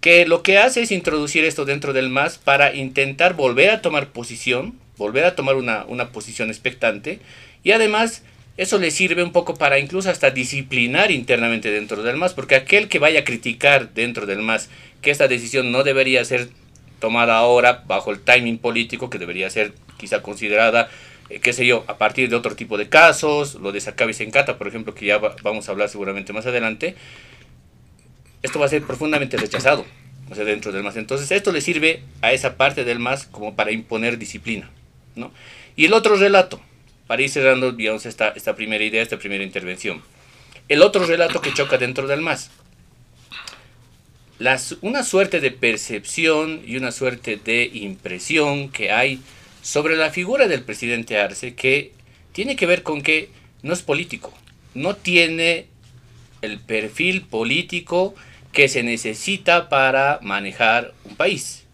Que lo que hace es introducir esto dentro del MAS para intentar volver a tomar posición, volver a tomar una, una posición expectante, y además eso le sirve un poco para incluso hasta disciplinar internamente dentro del MAS, porque aquel que vaya a criticar dentro del MAS que esta decisión no debería ser tomada ahora bajo el timing político, que debería ser quizá considerada eh, qué sé yo, a partir de otro tipo de casos, lo de Sacabi Sencata, por ejemplo, que ya vamos a hablar seguramente más adelante, esto va a ser profundamente rechazado o sea, dentro del MAS. Entonces, esto le sirve a esa parte del MAS como para imponer disciplina. ¿no? Y el otro relato, para ir cerrando, digamos, esta, esta primera idea, esta primera intervención. El otro relato que choca dentro del MAS. Las, una suerte de percepción y una suerte de impresión que hay sobre la figura del presidente Arce que tiene que ver con que no es político, no tiene el perfil político que se necesita para manejar un país.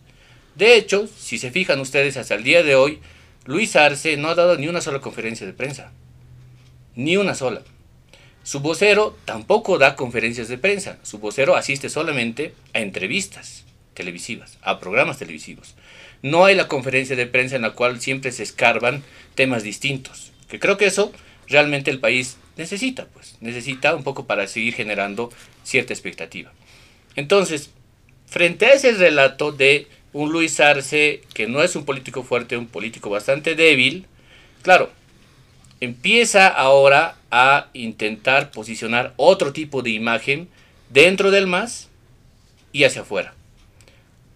De hecho, si se fijan ustedes hasta el día de hoy, Luis Arce no ha dado ni una sola conferencia de prensa. Ni una sola. Su vocero tampoco da conferencias de prensa. Su vocero asiste solamente a entrevistas televisivas, a programas televisivos no hay la conferencia de prensa en la cual siempre se escarban temas distintos. Que creo que eso realmente el país necesita, pues, necesita un poco para seguir generando cierta expectativa. Entonces, frente a ese relato de un Luis Arce que no es un político fuerte, un político bastante débil, claro, empieza ahora a intentar posicionar otro tipo de imagen dentro del MAS y hacia afuera.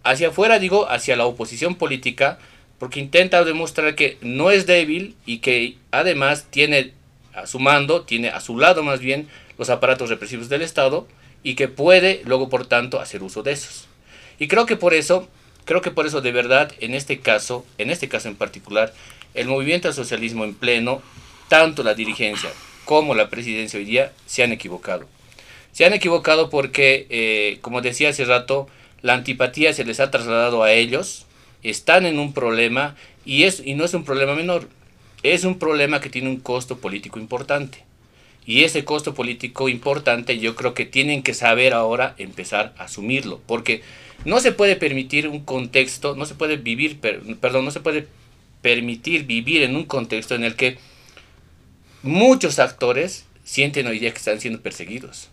Hacia afuera digo, hacia la oposición política, porque intenta demostrar que no es débil y que además tiene a su mando, tiene a su lado más bien los aparatos represivos del Estado y que puede luego por tanto hacer uso de esos. Y creo que por eso, creo que por eso de verdad en este caso, en este caso en particular, el movimiento al socialismo en pleno, tanto la dirigencia como la presidencia hoy día se han equivocado. Se han equivocado porque, eh, como decía hace rato, la antipatía se les ha trasladado a ellos, están en un problema y, es, y no es un problema menor, es un problema que tiene un costo político importante. Y ese costo político importante yo creo que tienen que saber ahora empezar a asumirlo, porque no se puede permitir un contexto, no se puede vivir, perdón, no se puede permitir vivir en un contexto en el que muchos actores sienten hoy día que están siendo perseguidos.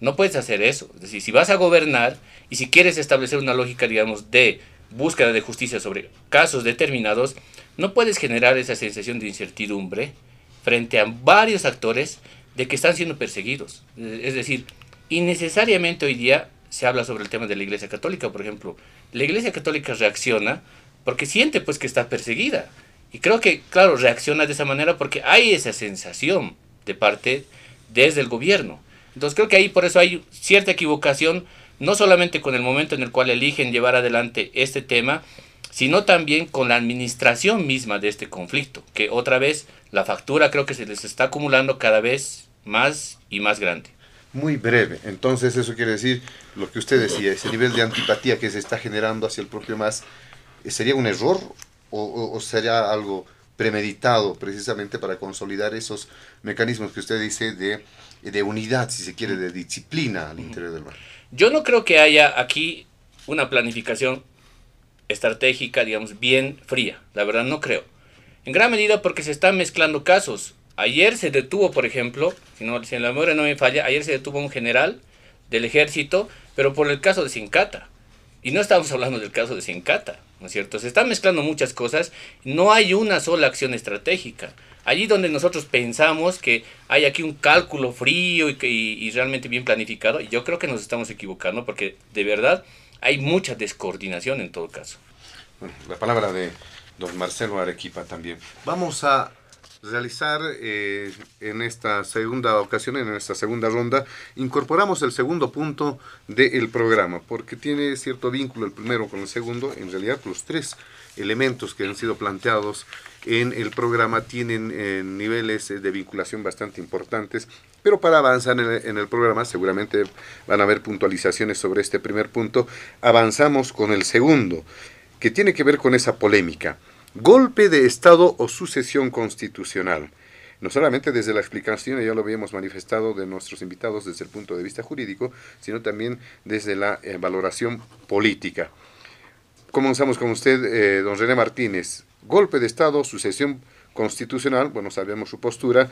No puedes hacer eso. Es decir, si vas a gobernar y si quieres establecer una lógica, digamos, de búsqueda de justicia sobre casos determinados, no puedes generar esa sensación de incertidumbre frente a varios actores de que están siendo perseguidos. Es decir, innecesariamente hoy día se habla sobre el tema de la Iglesia Católica, por ejemplo. La Iglesia Católica reacciona porque siente pues que está perseguida. Y creo que, claro, reacciona de esa manera porque hay esa sensación de parte desde el gobierno. Entonces creo que ahí por eso hay cierta equivocación, no solamente con el momento en el cual eligen llevar adelante este tema, sino también con la administración misma de este conflicto, que otra vez la factura creo que se les está acumulando cada vez más y más grande. Muy breve, entonces eso quiere decir lo que usted decía, ese nivel de antipatía que se está generando hacia el propio MAS, ¿sería un error o, sería algo premeditado precisamente para consolidar esos mecanismos que usted dice de, de unidad, si se quiere, de disciplina al interior del MAS? Yo no creo que haya aquí una planificación estratégica, digamos, bien fría. La verdad no creo. En gran medida porque se están mezclando casos. Ayer se detuvo, por ejemplo, si, no, si la memoria no me falla, ayer se detuvo un general del ejército, pero por el caso de Sincata. Y no estamos hablando del caso de Sincata, ¿no es cierto? Se están mezclando muchas cosas, no hay una sola acción estratégica. Allí donde nosotros pensamos que hay aquí un cálculo frío y, y realmente bien planificado, y yo creo que nos estamos equivocando porque de verdad hay mucha descoordinación en todo caso. la palabra de don Marcelo Arequipa también. Vamos a realizar eh, en esta segunda ocasión, en esta segunda ronda, incorporamos el segundo punto del programa, porque tiene cierto vínculo el primero con el segundo, en realidad los tres elementos que han sido planteados en el programa tienen eh, niveles de vinculación bastante importantes, pero para avanzar en el, en el, programa seguramente van a haber puntualizaciones sobre este primer punto. Avanzamos con el segundo, que tiene que ver con esa polémica. Golpe de Estado o sucesión constitucional. No solamente desde la explicación, ya lo habíamos manifestado de nuestros invitados desde el punto de vista jurídico, sino también desde la eh, valoración política. Comenzamos con usted, eh, don René Martínez golpe de Estado, sucesión constitucional, bueno, sabemos su postura,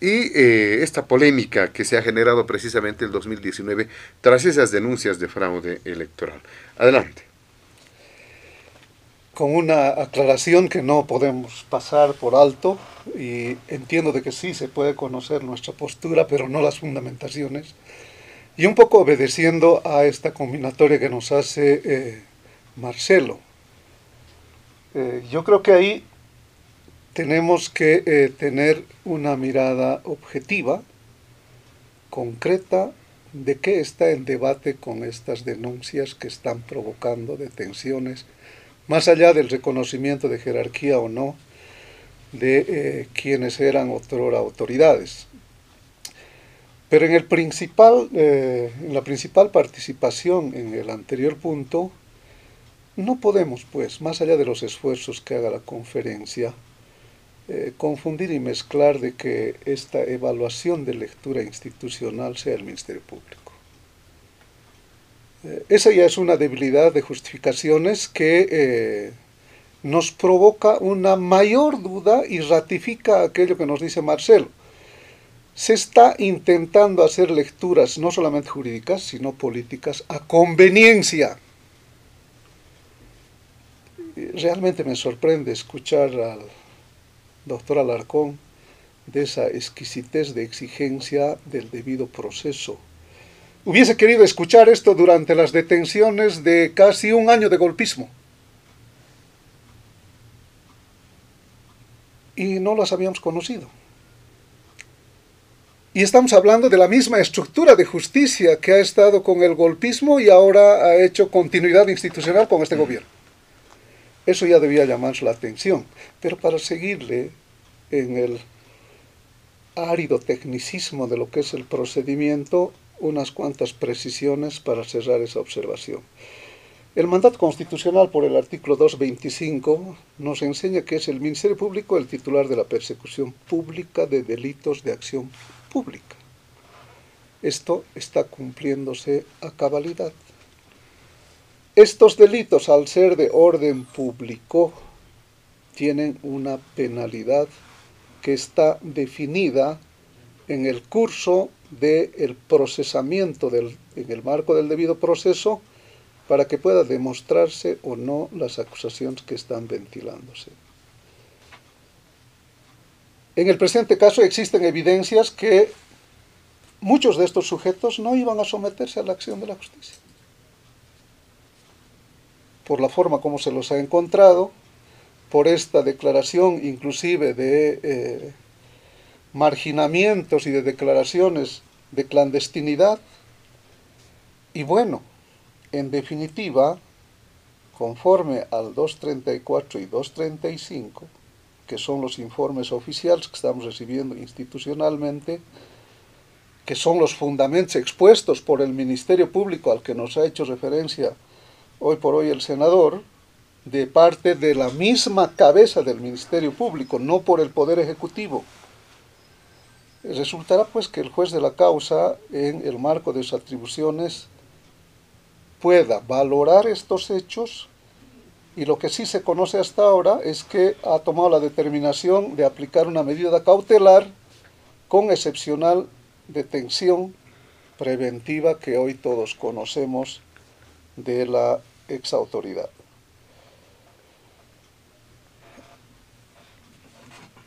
y eh, esta polémica que se ha generado precisamente el 2019 tras esas denuncias de fraude electoral. Adelante. Con una aclaración que no podemos pasar por alto, y entiendo de que sí se puede conocer nuestra postura, pero no las fundamentaciones, y un poco obedeciendo a esta combinatoria que nos hace eh, Marcelo. Eh, yo creo que ahí tenemos que eh, tener una mirada objetiva, concreta, de qué está en debate con estas denuncias que están provocando detenciones, más allá del reconocimiento de jerarquía o no de eh, quienes eran otrora autoridades. Pero en, el principal, en la principal participación en el anterior punto, no podemos, pues, más allá de los esfuerzos que haga la conferencia, eh, confundir y mezclar de que esta evaluación de lectura institucional sea el Ministerio Público. Eh, esa ya es una debilidad de justificaciones que eh, nos provoca una mayor duda y ratifica aquello que nos dice Marcelo. Se está intentando hacer lecturas no solamente jurídicas, sino políticas a conveniencia realmente me sorprende escuchar al doctor Alarcón de esa exquisitez de exigencia del debido proceso, hubiese querido escuchar esto durante las detenciones de casi un año de golpismo. Y no las habíamos conocido. Y estamos hablando de la misma estructura de justicia que ha estado con el golpismo y ahora ha hecho continuidad institucional con este gobierno. Eso ya debía llamarse la atención. Pero para seguirle en el árido tecnicismo de lo que es el procedimiento, unas cuantas precisiones para cerrar esa observación. El mandato constitucional por el artículo 225 nos enseña que es el Ministerio Público el titular de la persecución pública de delitos de acción pública. Esto está cumpliéndose a cabalidad. Estos delitos, al ser de orden público, tienen una penalidad que está definida en el curso del procesamiento en el marco del debido proceso para que pueda demostrarse o no las acusaciones que están ventilándose. En el presente caso existen evidencias que muchos de estos sujetos no iban a someterse a la acción de la justicia. Por la forma como se los ha encontrado, por esta declaración inclusive de eh, marginamientos y de declaraciones de clandestinidad. Y bueno, en definitiva, conforme al 234 y 235, que son los informes oficiales que estamos recibiendo institucionalmente, que son los fundamentos expuestos por el Ministerio Público al que nos ha hecho referencia hoy por hoy el senador, de parte de la misma cabeza del Ministerio Público, no por el Poder Ejecutivo. Resultará pues que el juez de la causa, en el marco de sus atribuciones, pueda valorar estos hechos y lo que sí se conoce hasta ahora es que ha tomado la determinación de aplicar una medida cautelar con excepcional detención preventiva que hoy todos conocemos de la exautoridad.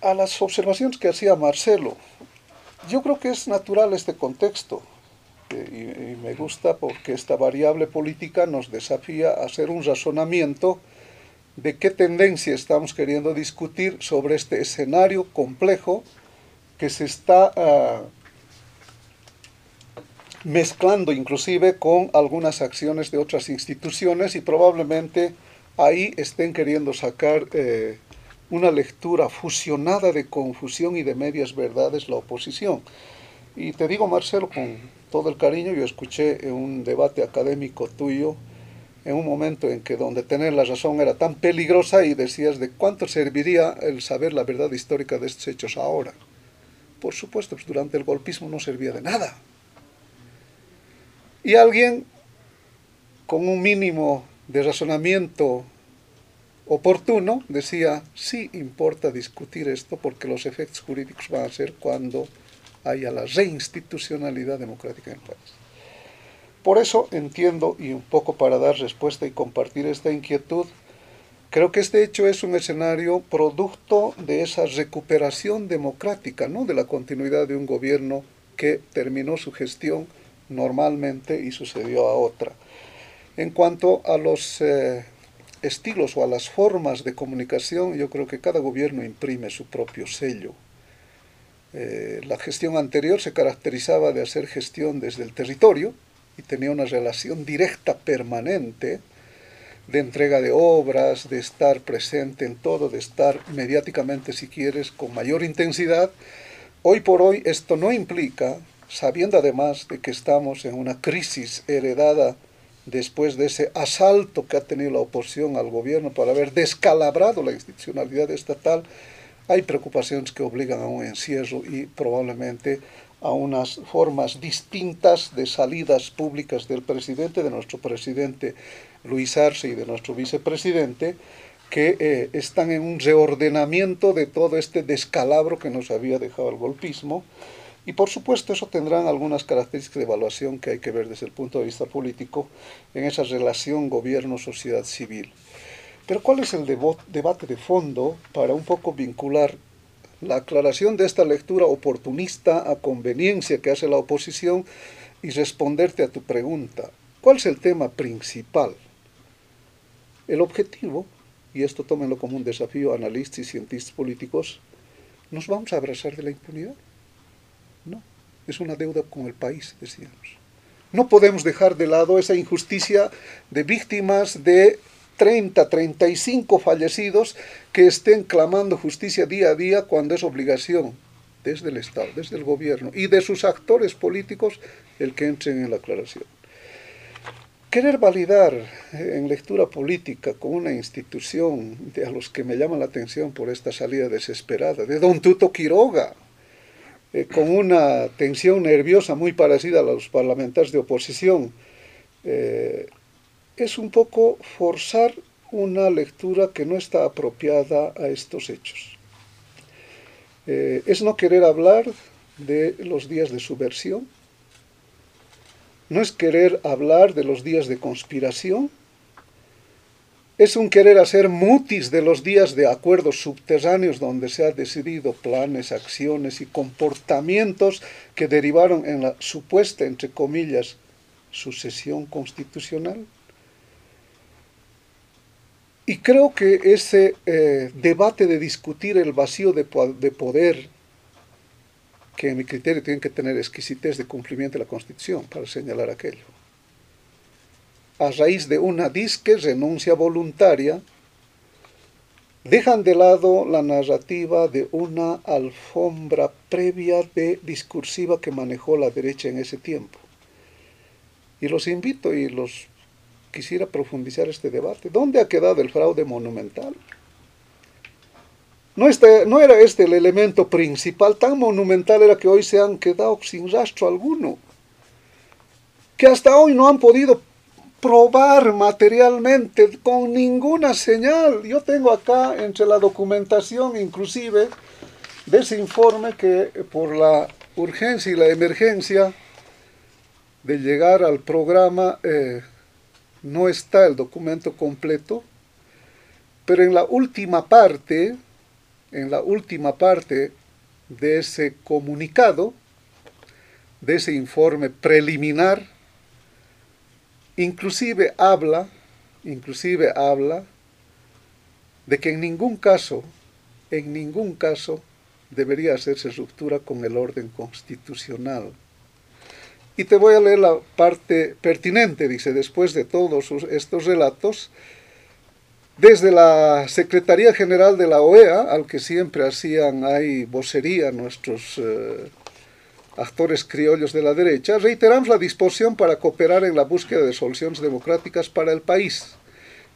A las observaciones que hacía Marcelo, yo creo que es natural este contexto y, y, me gusta porque esta variable política nos desafía a hacer un razonamiento de qué tendencia estamos queriendo discutir sobre este escenario complejo que se está uh, mezclando inclusive con algunas acciones de otras instituciones y probablemente ahí estén queriendo sacar eh, una lectura fusionada de confusión y de medias verdades la oposición. Y te digo, Marcelo, con todo el cariño, yo escuché en un debate académico tuyo, en un momento en que donde tener la razón era tan peligrosa y decías de cuánto serviría el saber la verdad histórica de estos hechos ahora. Por supuesto, pues durante el golpismo no servía de nada. Y alguien con un mínimo de razonamiento oportuno decía, sí importa discutir esto porque los efectos jurídicos van a ser cuando haya la reinstitucionalidad democrática en el país. Por eso entiendo, y un poco para dar respuesta y compartir esta inquietud, creo que este hecho es un escenario producto de esa recuperación democrática, ¿no? de la continuidad de un gobierno que terminó su gestión normalmente y sucedió a otra. En cuanto a los eh, estilos o a las formas de comunicación, yo creo que cada gobierno imprime su propio sello. Eh, la gestión anterior se caracterizaba de hacer gestión desde el territorio y tenía una relación directa, permanente, de entrega de obras, de estar presente en todo, de estar mediáticamente, si quieres, con mayor intensidad. Hoy por hoy esto no implica sabiendo además de que estamos en una crisis heredada después de ese asalto que ha tenido la oposición al gobierno por haber descalabrado la institucionalidad estatal, hay preocupaciones que obligan a un encierro y probablemente a unas formas distintas de salidas públicas del presidente, de nuestro presidente Luis Arce y de nuestro vicepresidente, que eh, están en un reordenamiento de todo este descalabro que nos había dejado el golpismo y por supuesto eso tendrán algunas características de evaluación que hay que ver desde el punto de vista político en esa relación gobierno-sociedad civil. Pero ¿cuál es el debate de fondo para un poco vincular la aclaración de esta lectura oportunista a conveniencia que hace la oposición y responderte a tu pregunta, ¿cuál es el tema principal? El objetivo, y esto tómenlo como un desafío analistas y científicos políticos, ¿nos vamos a abrazar de la impunidad? Es una deuda con el país, decíamos. No podemos dejar de lado esa injusticia de víctimas de 30, 35 fallecidos que estén clamando justicia día a día cuando es obligación desde el Estado, desde el gobierno y de sus actores políticos el que entren en la aclaración. Querer validar eh, en lectura política con una institución de a los que me llama la atención por esta salida desesperada, de don Tuto Quiroga, eh, con una tensión nerviosa muy parecida a los parlamentarios de oposición, eh, es un poco forzar una lectura que no está apropiada a estos hechos. Eh, es no querer hablar de los días de subversión, no es querer hablar de los días de conspiración, es un querer hacer mutis de los días de acuerdos subterráneos donde se han decidido planes, acciones y comportamientos que derivaron en la supuesta, entre comillas, sucesión constitucional. Y creo que ese eh, debate de discutir el vacío de, de, poder, que en mi criterio tiene que tener exquisitez de cumplimiento de la Constitución para señalar aquello, a raíz de una disque renuncia voluntaria, dejan de lado la narrativa de una alfombra previa de discursiva que manejó la derecha en ese tiempo. Y los invito y los quisiera profundizar este debate. ¿Dónde ha quedado el fraude monumental? No, este, no era este el elemento principal, tan monumental era que hoy se han quedado sin rastro alguno, que hasta hoy no han podido probar materialmente con ninguna señal. Yo tengo acá entre la documentación inclusive de ese informe que por la urgencia y la emergencia de llegar al programa eh, no está el documento completo, pero en la última parte, en la última parte de ese comunicado, de ese informe preliminar, inclusive habla, inclusive habla de que en ningún caso, en ningún caso debería hacerse ruptura con el orden constitucional. Y te voy a leer la parte pertinente, dice, después de todos estos relatos, desde la Secretaría General de la OEA, al que siempre hacían ahí vocería nuestros eh, actores criollos de la derecha, reiteramos la disposición para cooperar en la búsqueda de soluciones democráticas para el país.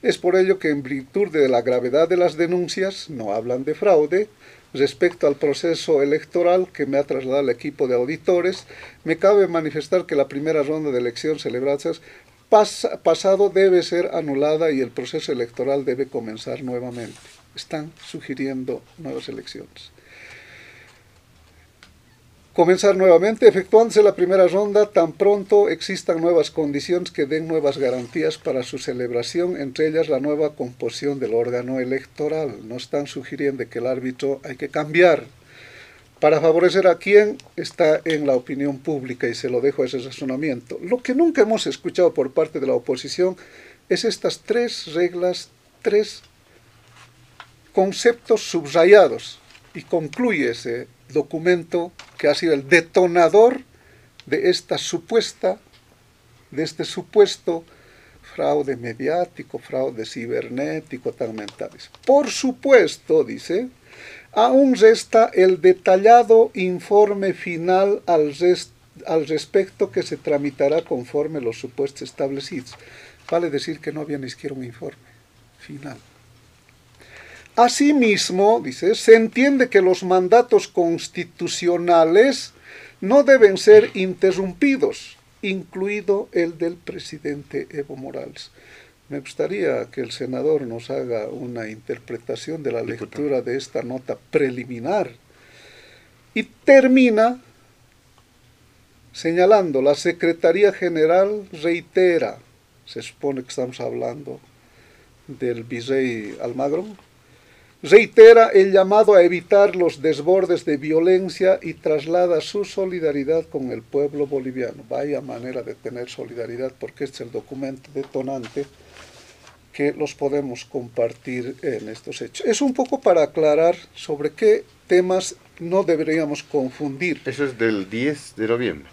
Es por ello que en virtud de la gravedad de las denuncias, no hablan de fraude, Respecto al proceso electoral que me ha trasladado el equipo de auditores, me cabe manifestar que la primera ronda de elección celebrada pasado debe ser anulada y el proceso electoral debe comenzar nuevamente. Están sugiriendo nuevas elecciones comenzar nuevamente, efectuándose la primera ronda tan pronto existan nuevas condiciones que den nuevas garantías para su celebración, entre ellas la nueva composición del órgano electoral. No están sugiriendo que el árbitro hay que cambiar para favorecer a quien está en la opinión pública y se lo dejo a ese razonamiento. Lo que nunca hemos escuchado por parte de la oposición es estas tres reglas, tres conceptos subrayados y concluye ese documento que ha sido el detonador de esta supuesta, de este supuesto fraude mediático, fraude cibernético, tal mentales. Por supuesto, dice, aún resta el detallado informe final al, al respecto que se tramitará conforme los supuestos establecidos. Vale decir que no había ni siquiera un informe final. Asimismo, dice, se entiende que los mandatos constitucionales no deben ser interrumpidos, incluido el del presidente Evo Morales. Me gustaría que el senador nos haga una interpretación de la lectura de esta nota preliminar. Y termina señalando, la Secretaría General reitera, se supone que estamos hablando del virrey Almagro, reitera el llamado a evitar los desbordes de violencia y traslada su solidaridad con el pueblo boliviano. Vaya manera de tener solidaridad porque este es el documento detonante que los podemos compartir en estos hechos. Es un poco para aclarar sobre qué temas no deberíamos confundir. Eso es del 10 de noviembre.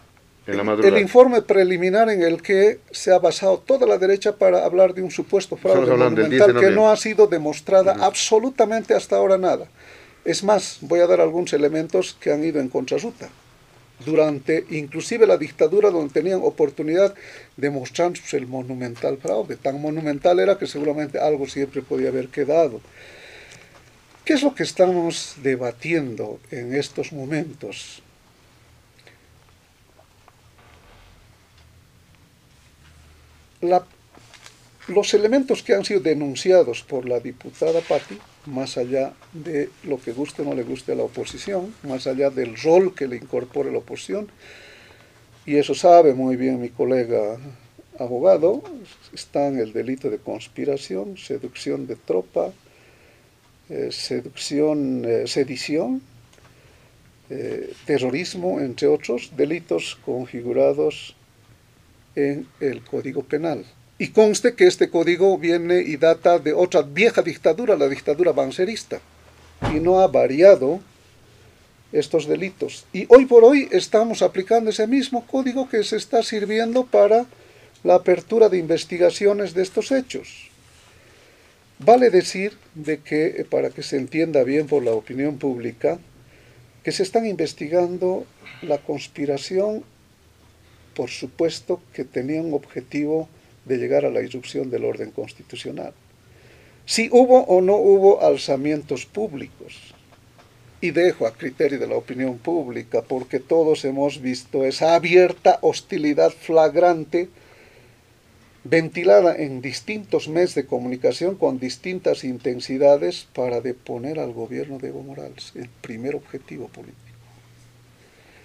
El informe preliminar en el que se ha basado toda la derecha para hablar de un supuesto fraude monumental que no ha sido demostrada absolutamente hasta ahora nada. Es más, voy a dar algunos elementos que han ido en contrarruta. Durante inclusive la dictadura donde tenían oportunidad de el monumental fraude. Tan monumental era que seguramente algo siempre podía haber quedado. ¿Qué es lo que estamos debatiendo en estos momentos? Los elementos que han sido denunciados por la diputada Patti, más allá de lo que guste o no le guste a la oposición, más allá del rol que le incorpore la oposición, y eso sabe muy bien mi colega abogado, están el delito de conspiración, seducción de tropa, eh, seducción, eh, sedición, eh, terrorismo, entre otros delitos configurados en el Código Penal. Y conste que este código viene y data de otra vieja dictadura, la dictadura bancerista, y no ha variado estos delitos. Y hoy por hoy estamos aplicando ese mismo código que se está sirviendo para la apertura de investigaciones de estos hechos. Vale decir de que, eh, para que se entienda bien por la opinión pública, que se están investigando la conspiración por supuesto que tenía un objetivo de llegar a la irrupción del orden constitucional. Si hubo o no hubo alzamientos públicos, y dejo a criterio de la opinión pública, porque todos hemos visto esa abierta hostilidad flagrante ventilada en distintos medios de comunicación con distintas intensidades para deponer al gobierno de Evo Morales, el primer objetivo político.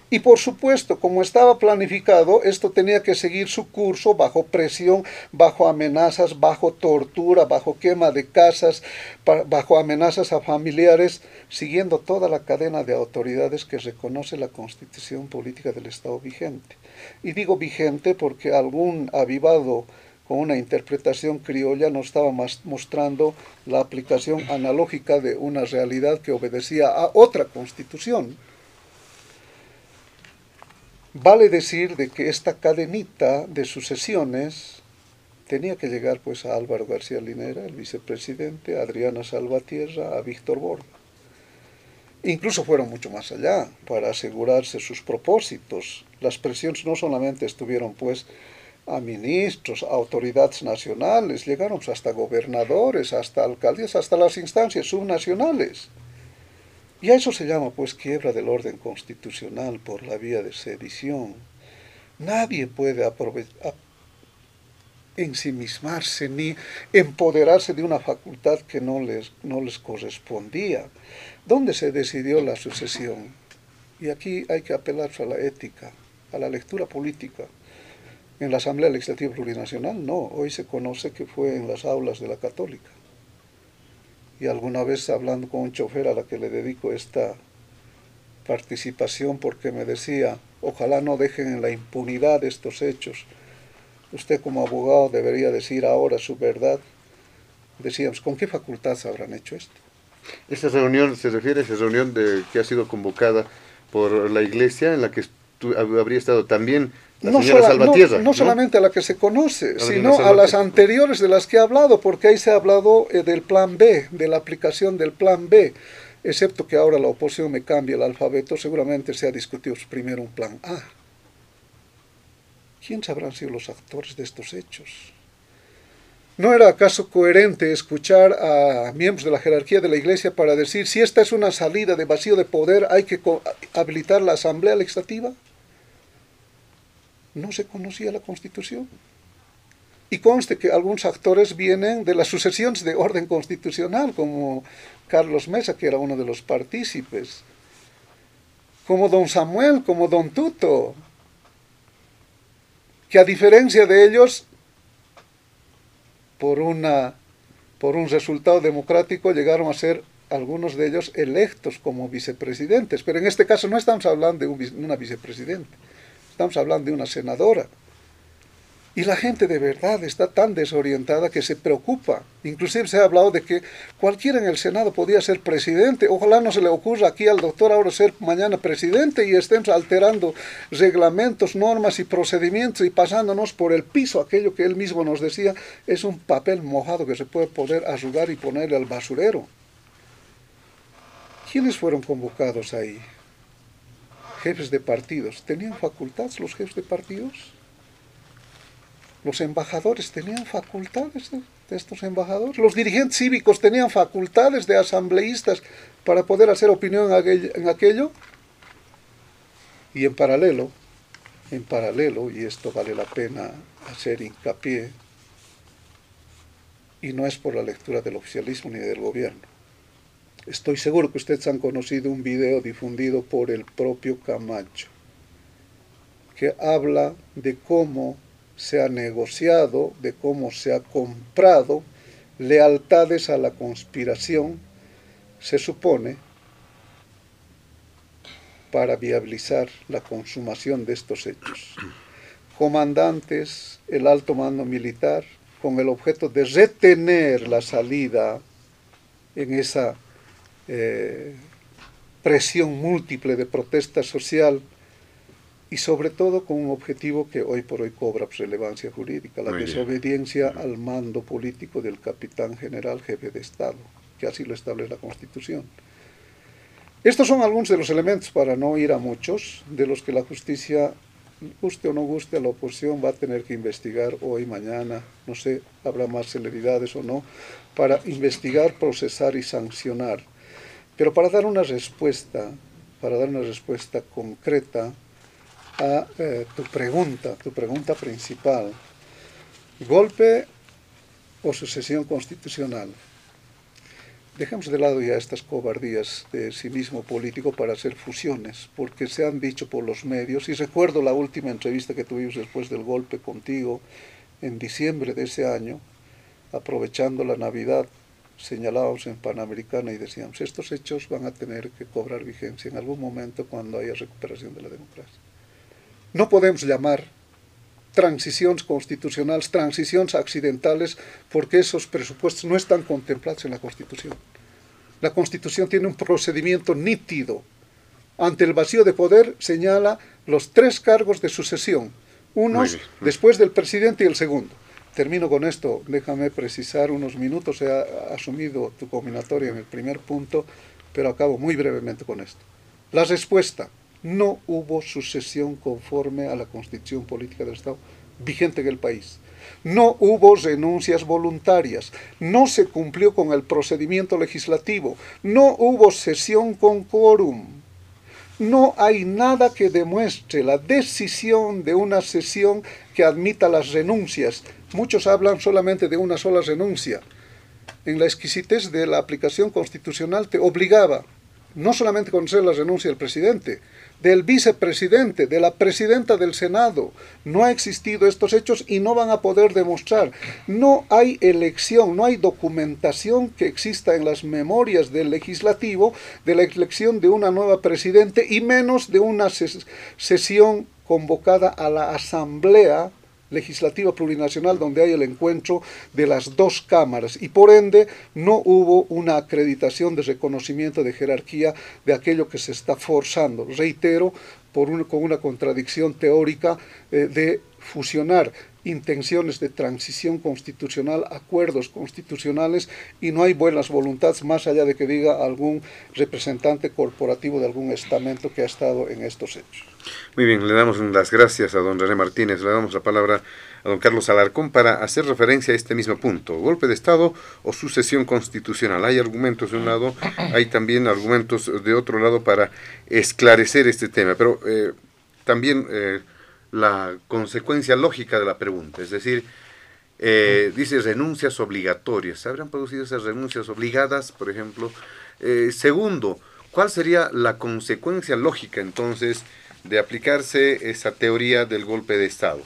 Y por supuesto, como estaba planificado, esto tenía que seguir su curso bajo presión, bajo amenazas, bajo tortura, bajo quema de casas, bajo amenazas a familiares, siguiendo toda la cadena de autoridades que reconoce la constitución política del Estado vigente. Y digo vigente porque algún avivado con una interpretación criolla nos estaba mostrando la aplicación analógica de una realidad que obedecía a otra constitución. Vale decir de que esta cadenita de sucesiones tenía que llegar pues a Álvaro García Linera, el vicepresidente, a Adriana Salvatierra, a Víctor Borda. Incluso fueron mucho más allá para asegurarse sus propósitos. Las presiones no solamente estuvieron pues a ministros, a autoridades nacionales, llegaron hasta gobernadores, hasta alcaldías, hasta las instancias subnacionales. Y a eso se llama pues quiebra del orden constitucional por la vía de sedición. Nadie puede ensimismarse ni empoderarse de una facultad que no les, no les correspondía. ¿Dónde se decidió la sucesión? Y aquí hay que apelar a la ética, a la lectura política. En la Asamblea Legislativa Plurinacional no, hoy se conoce que fue en las aulas de la Católica y alguna vez hablando con un chofer a la que le dedico esta participación porque me decía, ojalá no dejen en la impunidad estos hechos. Usted como abogado debería decir ahora su verdad. Decíamos, ¿con qué facultad habrán hecho esto? Esta reunión se refiere a esa reunión de, que ha sido convocada por la iglesia en la que habría estado también no, no, solamente a la que se conoce, sino a las anteriores de las que he hablado, porque ahí se ha hablado eh, del plan B, de la aplicación del plan B, excepto que ahora la oposición me cambia el alfabeto, seguramente se ha discutido primero un plan A. ¿Quiénes habrán sido los actores de estos hechos? ¿No era acaso coherente escuchar a miembros de la jerarquía de la Iglesia para decir, si esta es una salida de vacío de poder, hay que habilitar la Asamblea Legislativa? No se conocía la Constitución. Y conste que algunos actores vienen de las sucesiones de orden constitucional, como Carlos Mesa, que era uno de los partícipes, como don Samuel, como don Tuto, que a diferencia de ellos, por, por un resultado democrático llegaron a ser algunos de ellos electos como vicepresidentes, pero en este caso no estamos hablando de una vicepresidente, estamos hablando de una senadora. Y la gente de verdad está tan desorientada que se preocupa. Inclusive se ha hablado de que cualquiera en el Senado podía ser presidente. Ojalá no se le ocurra aquí al doctor ahora ser mañana presidente y estemos alterando reglamentos, normas y procedimientos y pasándonos por el piso aquello que él mismo nos decía es un papel mojado que se puede poder arrugar y ponerle al basurero. ¿Quiénes fueron convocados ahí? Jefes de partidos. ¿Tenían facultades los jefes de partidos? Los embajadores tenían facultades de, estos embajadores. Los dirigentes cívicos tenían facultades de asambleístas para poder hacer opinión en aquello. Y en paralelo, en paralelo, y esto vale la pena hacer hincapié, y no es por la lectura del oficialismo ni del gobierno. Estoy seguro que ustedes han conocido un video difundido por el propio Camacho, que habla de cómo se ha negociado, de cómo se ha comprado lealtades a la conspiración, se supone, para viabilizar la consumación de estos hechos. Comandantes, el alto mando militar, con el objeto de retener la salida en esa eh, presión múltiple de protesta social y sobre todo con un objetivo que hoy por hoy cobra relevancia jurídica, la desobediencia al mando político del capitán general jefe de Estado, que así lo establece la Constitución. Estos son algunos de los elementos, para no ir a muchos, de los que la justicia, guste o no guste a la oposición, va a tener que investigar hoy, mañana, no sé, habrá más celeridades o no, para investigar, procesar y sancionar. Pero para dar una respuesta, para dar una respuesta concreta, a eh, tu pregunta, tu pregunta principal. Golpe o sucesión constitucional. Dejemos de lado ya estas cobardías de cinismo político para hacer fusiones, porque se han dicho por los medios, y recuerdo la última entrevista que tuvimos después del golpe contigo en diciembre de ese año, aprovechando la Navidad, señalábamos en Panamericana y decíamos, estos hechos van a tener que cobrar vigencia en algún momento cuando haya recuperación de la democracia. No podemos llamar transiciones constitucionales, transiciones accidentales, porque esos presupuestos no están contemplados en la Constitución. La Constitución tiene un procedimiento nítido. Ante el vacío de poder señala los tres cargos de sucesión, unos después del presidente y el segundo. Termino con esto, déjame precisar unos minutos, he asumido tu combinatoria en el primer punto, pero acabo muy brevemente con esto. La respuesta no hubo sucesión conforme a la constitución política del Estado vigente en el país. No hubo renuncias voluntarias, no se cumplió con el procedimiento legislativo, no hubo sesión con quórum. No hay nada que demuestre la decisión de una sesión que admita las renuncias. Muchos hablan solamente de una sola renuncia. En la exquisitez de la aplicación constitucional te obligaba no solamente conocer la renuncia del presidente, del vicepresidente, de la presidenta del Senado. No ha existido estos hechos y no van a poder demostrar. No hay elección, no hay documentación que exista en las memorias del legislativo de la elección de una nueva presidente y menos de una sesión convocada a la asamblea legislativa plurinacional donde hay el encuentro de las dos cámaras y por ende no hubo una acreditación de reconocimiento de jerarquía de aquello que se está forzando. Reitero, por con una contradicción teórica eh, de fusionar intenciones de transición constitucional, acuerdos constitucionales y no hay buenas voluntades más allá de que diga algún representante corporativo de algún estamento que ha estado en estos hechos. Muy bien, le damos las gracias a don René Martínez, le damos la palabra a don Carlos Alarcón para hacer referencia a este mismo punto, golpe de Estado o sucesión constitucional. Hay argumentos de un lado, hay también argumentos de otro lado para esclarecer este tema, pero eh, también... Eh, la consecuencia lógica de la pregunta. Es decir, eh, dice renuncias obligatorias. ¿Se habrán producido esas renuncias obligadas, por ejemplo? Eh, segundo, ¿cuál sería la consecuencia lógica entonces de aplicarse esa teoría del golpe de Estado?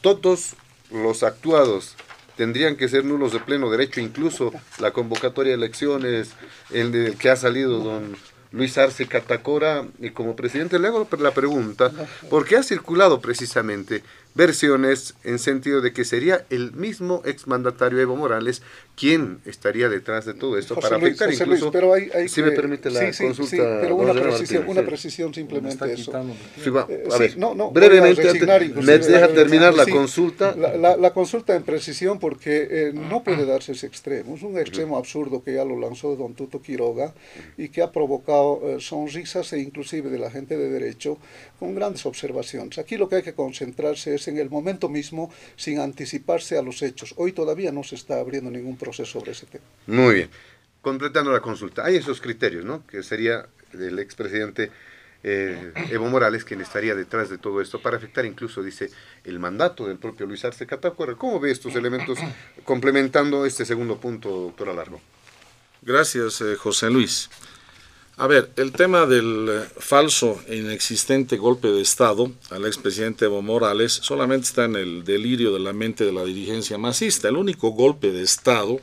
Todos los actuados tendrían que ser nulos de pleno derecho, incluso la convocatoria de elecciones, el, que ha salido don Luis Arce Catacora y como presidente le hago la pregunta, porque ha circulado precisamente versiones en sentido de que sería el mismo exmandatario Evo Morales quien estaría detrás de todo esto para afectar incluso, pero hay, hay si me permite la consulta. pero una precisión, una precisión simplemente eso. Eh, a ver, no, no, brevemente, me deja terminar la consulta. La, la, consulta en precisión porque eh, no puede darse ese extremo. Es un extremo absurdo que ya lo lanzó don Tuto Quiroga y que ha provocado eh, sonrisas e inclusive de la gente de derecho con grandes observaciones. Aquí lo que hay que concentrarse es en el momento mismo sin anticiparse a los hechos. Hoy todavía no se está abriendo ningún proceso sobre ese tema. Muy bien. Completando la consulta, hay esos criterios, ¿no? Que sería el expresidente eh, Evo Morales quien estaría detrás de todo esto para afectar incluso, dice, el mandato del propio Luis Arce Catacora. ¿Cómo ve estos elementos complementando este segundo punto, doctora Largo? Gracias, eh, José Luis. A ver, el tema del eh, falso e inexistente golpe de Estado al expresidente Evo Morales solamente está en el delirio de la mente de la dirigencia masista. El único golpe de Estado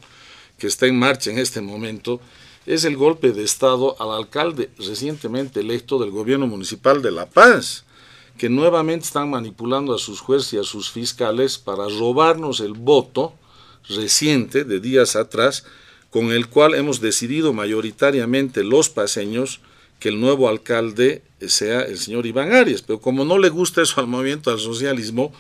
que está en marcha en este momento es el golpe de Estado al alcalde recientemente electo del gobierno municipal de La Paz, que nuevamente están manipulando a sus jueces y a sus fiscales para robarnos el voto reciente de días atrás con el cual hemos decidido mayoritariamente los paseños que el nuevo alcalde sea el señor Iván Arias. Pero como no le gusta eso al movimiento al socialismo,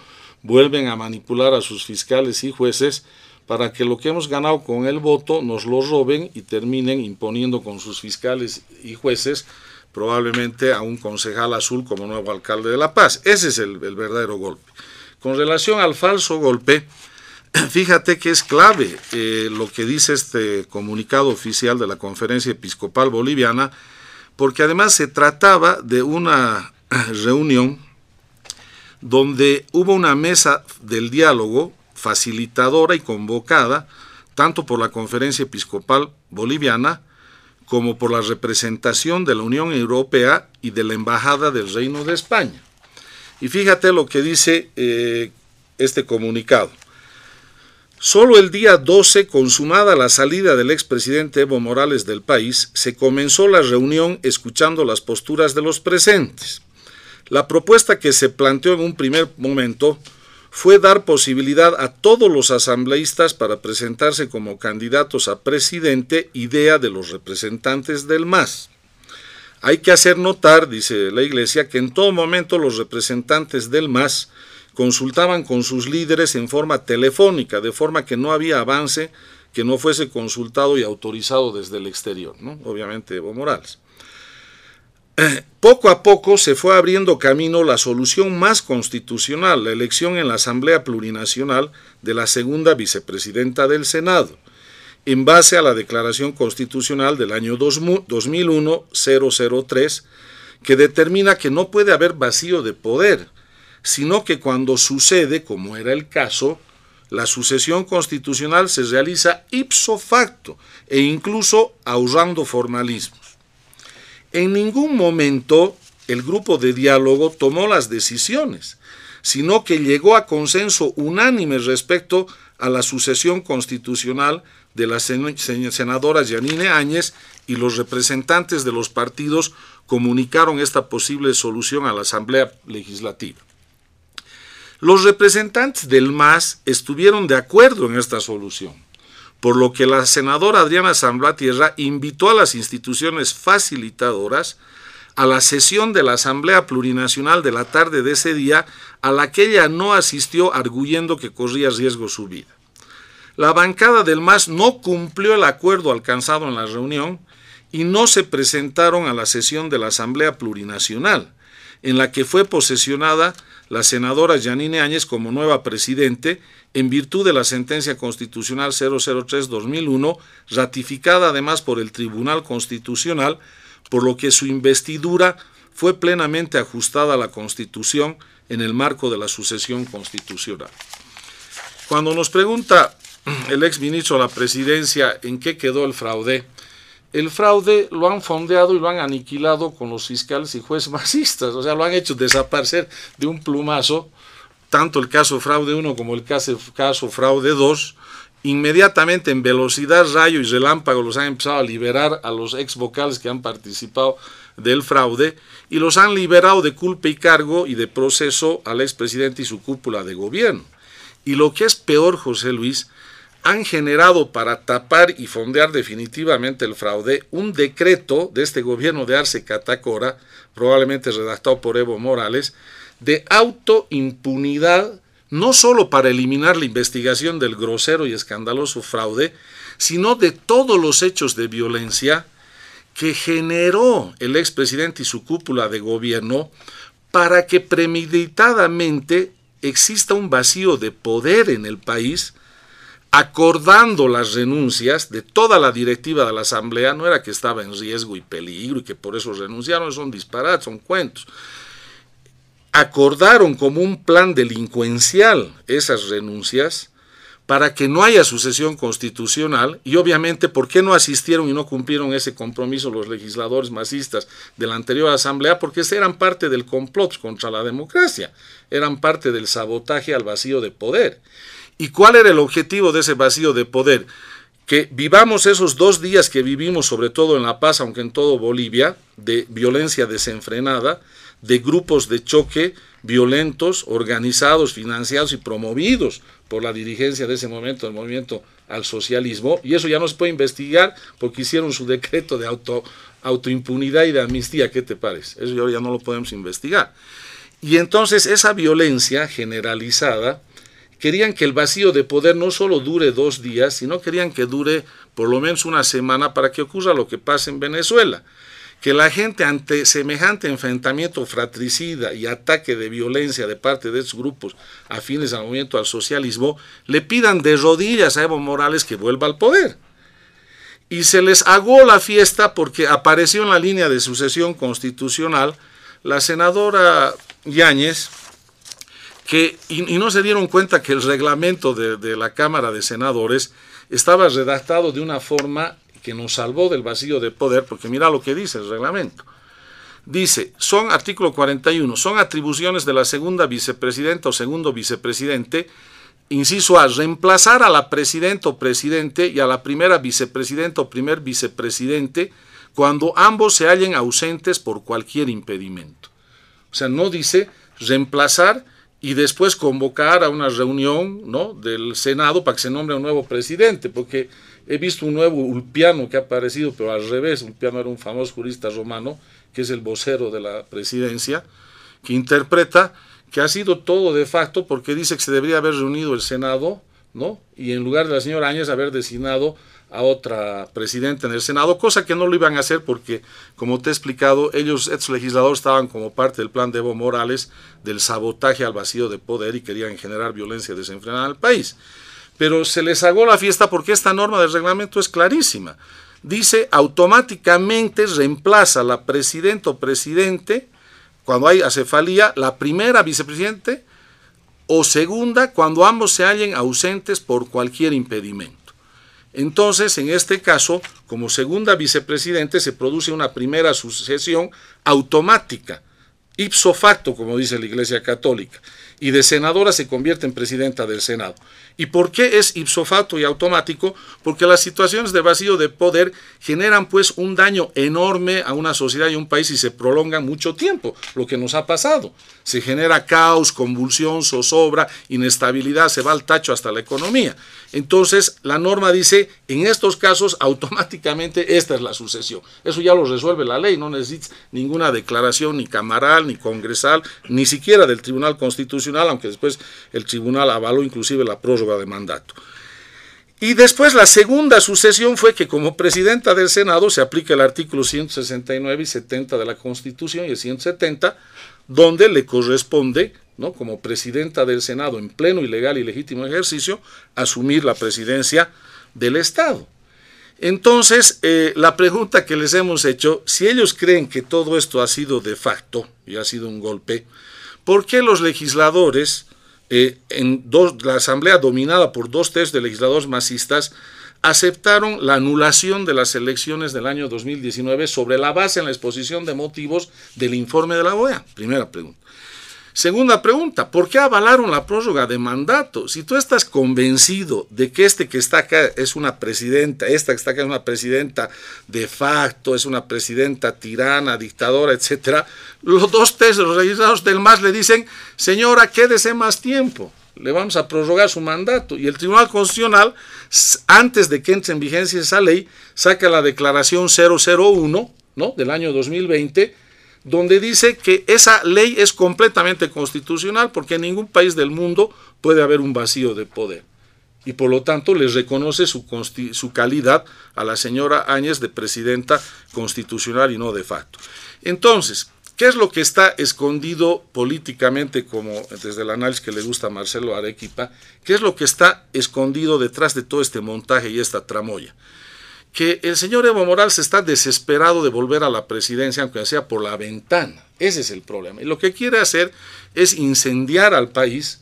vuelven a manipular a sus fiscales y jueces para que lo que hemos ganado con el voto nos lo roben y terminen imponiendo con sus fiscales y jueces probablemente a un concejal azul como nuevo alcalde de La Paz. Ese es el, el verdadero golpe. Con relación al falso golpe, Fíjate que es clave eh, lo que dice este comunicado oficial de la Conferencia Episcopal Boliviana, porque además se trataba de una reunión donde hubo una mesa del diálogo facilitadora y convocada tanto por la Conferencia Episcopal Boliviana como por la representación de la Unión Europea y de la Embajada del Reino de España. Y fíjate lo que dice eh, este comunicado. Solo el día 12, consumada la salida del expresidente Evo Morales del país, se comenzó la reunión escuchando las posturas de los presentes. La propuesta que se planteó en un primer momento fue dar posibilidad a todos los asambleístas para presentarse como candidatos a presidente, idea de los representantes del MAS. Hay que hacer notar, dice la Iglesia, que en todo momento los representantes del MAS consultaban con sus líderes en forma telefónica, de forma que no había avance que no fuese consultado y autorizado desde el exterior, ¿no? obviamente Evo Morales. Poco a poco se fue abriendo camino la solución más constitucional, la elección en la Asamblea Plurinacional de la segunda vicepresidenta del Senado, en base a la Declaración Constitucional del año 2001-003, que determina que no puede haber vacío de poder, sino que cuando sucede, como era el caso, la sucesión constitucional se realiza ipso facto e incluso ahorrando formalismos. En ningún momento el grupo de diálogo tomó las decisiones, sino que llegó a consenso unánime respecto a la sucesión constitucional de la senadora Yanine Áñez y los representantes de los partidos comunicaron esta posible solución a la Asamblea Legislativa. Los representantes del MAS estuvieron de acuerdo en esta solución, por lo que la senadora Adriana Zambla Tierra invitó a las instituciones facilitadoras a la sesión de la Asamblea Plurinacional de la tarde de ese día, a la que ella no asistió arguyendo que corría riesgo su vida. La bancada del MAS no cumplió el acuerdo alcanzado en la reunión y no se presentaron a la sesión de la Asamblea Plurinacional, en la que fue posesionada la senadora Janine Áñez como nueva presidente en virtud de la sentencia constitucional 003-2001, ratificada además por el Tribunal Constitucional, por lo que su investidura fue plenamente ajustada a la Constitución en el marco de la sucesión constitucional. Cuando nos pregunta el ex ministro de la Presidencia en qué quedó el fraude, el fraude lo han fondeado y lo han aniquilado con los fiscales y jueces masistas, o sea, lo han hecho desaparecer de un plumazo tanto el caso fraude 1 como el caso, fraude 2, inmediatamente en velocidad, rayo y relámpago los han empezado a liberar a los ex vocales que han participado del fraude y los han liberado de culpa y cargo y de proceso al expresidente y su cúpula de gobierno. Y lo que es peor, José Luis, han generado para tapar y fondear definitivamente el fraude un decreto de este gobierno de Arce Catacora, probablemente redactado por Evo Morales, de autoimpunidad, no solo para eliminar la investigación del grosero y escandaloso fraude, sino de todos los hechos de violencia que generó el expresidente y su cúpula de gobierno para que premeditadamente exista un vacío de poder en el país, acordando las renuncias de toda la directiva de la Asamblea, no era que estaba en riesgo y peligro y que por eso renunciaron, son disparates, son cuentos. Acordaron como un plan delincuencial esas renuncias, para que no haya sucesión constitucional y obviamente por qué no asistieron y no cumplieron ese compromiso los legisladores masistas de la anterior asamblea porque eran parte del complot contra la democracia, eran parte del sabotaje al vacío de poder. ¿Y cuál era el objetivo de ese vacío de poder? Que vivamos esos dos días que vivimos, sobre todo en La Paz, aunque en todo Bolivia, de violencia desenfrenada, de grupos de choque violentos, organizados, financiados y promovidos por la dirigencia de ese momento del movimiento al socialismo, y eso ya no se puede investigar porque hicieron su decreto de auto, autoimpunidad y de amnistía, ¿qué te parece? Eso ya no lo podemos investigar. Y entonces esa violencia generalizada, querían que el vacío de poder no solo dure dos días, sino querían que dure por lo menos una semana para que ocurra lo que pasa en Venezuela que la gente ante semejante enfrentamiento fratricida y ataque de violencia de parte de esos grupos afines al movimiento al socialismo, le pidan de rodillas a Evo Morales que vuelva al poder. Y se les agó la fiesta porque apareció en la línea de sucesión constitucional la senadora Yáñez, que, y, no se dieron cuenta que el reglamento de, de la Cámara de Senadores estaba redactado de una forma que nos salvó del vacío de poder, porque mira lo que dice el reglamento. Dice, son, artículo 41, son atribuciones de la segunda vicepresidenta o segundo vicepresidente, inciso A, reemplazar a la presidenta o presidente y a la primera vicepresidenta o primer vicepresidente cuando ambos se hallen ausentes por cualquier impedimento. O sea, no dice reemplazar y después convocar a una reunión ¿no? del Senado para que se nombre un nuevo presidente, porque he visto un nuevo Ulpiano que ha aparecido, pero al revés, Ulpiano era un famoso jurista romano, que es el vocero de la presidencia, que interpreta que ha sido todo de facto porque dice que se debería haber reunido el Senado, ¿no? Y en lugar de la señora Áñez haber designado a otra presidenta en el Senado, cosa que no lo iban a hacer porque, como te he explicado, ellos, estos legisladores, estaban como parte del plan de Evo Morales del sabotaje al vacío de poder y querían generar violencia desenfrenada al país pero se les hago la fiesta porque esta norma del reglamento es clarísima. Dice automáticamente reemplaza la presidenta o presidente cuando hay acefalía, la primera vicepresidente o segunda cuando ambos se hallen ausentes por cualquier impedimento. Entonces, en este caso, como segunda vicepresidente se produce una primera sucesión automática, ipso facto, como dice la Iglesia Católica, y de senadora se convierte en presidenta del Senado. ¿Y por qué es ipso facto y automático? Porque las situaciones de vacío de poder generan pues un daño enorme a una sociedad y un país y se prolongan mucho tiempo, lo que nos ha pasado. Se genera caos, convulsión, zozobra, inestabilidad, se va al tacho hasta la economía. Entonces, la norma dice, en estos casos automáticamente esta es la sucesión. Eso ya lo resuelve la ley, no necesitas ninguna declaración ni camaral, ni congresal, ni siquiera del Tribunal Constitucional, aunque después el tribunal avaló inclusive la prórroga de mandato. Y después la segunda sucesión fue que como presidenta del Senado se aplica el artículo 169 y 70 de la Constitución y el 170, donde le corresponde, ¿no? como presidenta del Senado en pleno y legal y legítimo ejercicio, asumir la presidencia del Estado. Entonces, eh, la pregunta que les hemos hecho, si ellos creen que todo esto ha sido de facto y ha sido un golpe, ¿por qué los legisladores eh, en dos, la Asamblea, dominada por dos tercios de legisladores masistas, aceptaron la anulación de las elecciones del año 2019 sobre la base en la exposición de motivos del informe de la OEA. Primera pregunta. Segunda pregunta, ¿por qué avalaron la prórroga de mandato? Si tú estás convencido de que este que está acá es una presidenta, esta que está acá es una presidenta de facto, es una presidenta tirana, dictadora, etcétera, los dos tercios, los registrados del MAS le dicen, señora, quédese más tiempo, le vamos a prorrogar su mandato. Y el Tribunal Constitucional, antes de que entre en vigencia esa ley, saca la declaración 001, ¿no? Del año 2020, donde dice que esa ley es completamente constitucional porque en ningún país del mundo puede haber un vacío de poder. Y por lo tanto les reconoce su, su calidad a la señora Áñez de presidenta constitucional y no de facto. Entonces, ¿qué es lo que está escondido políticamente, como desde el análisis que le gusta a Marcelo Arequipa? ¿Qué es lo que está escondido detrás de todo este montaje y esta tramoya? Que el señor Evo Morales está desesperado de volver a la presidencia, aunque sea por la ventana. Ese es el problema. Y lo que quiere hacer es incendiar al país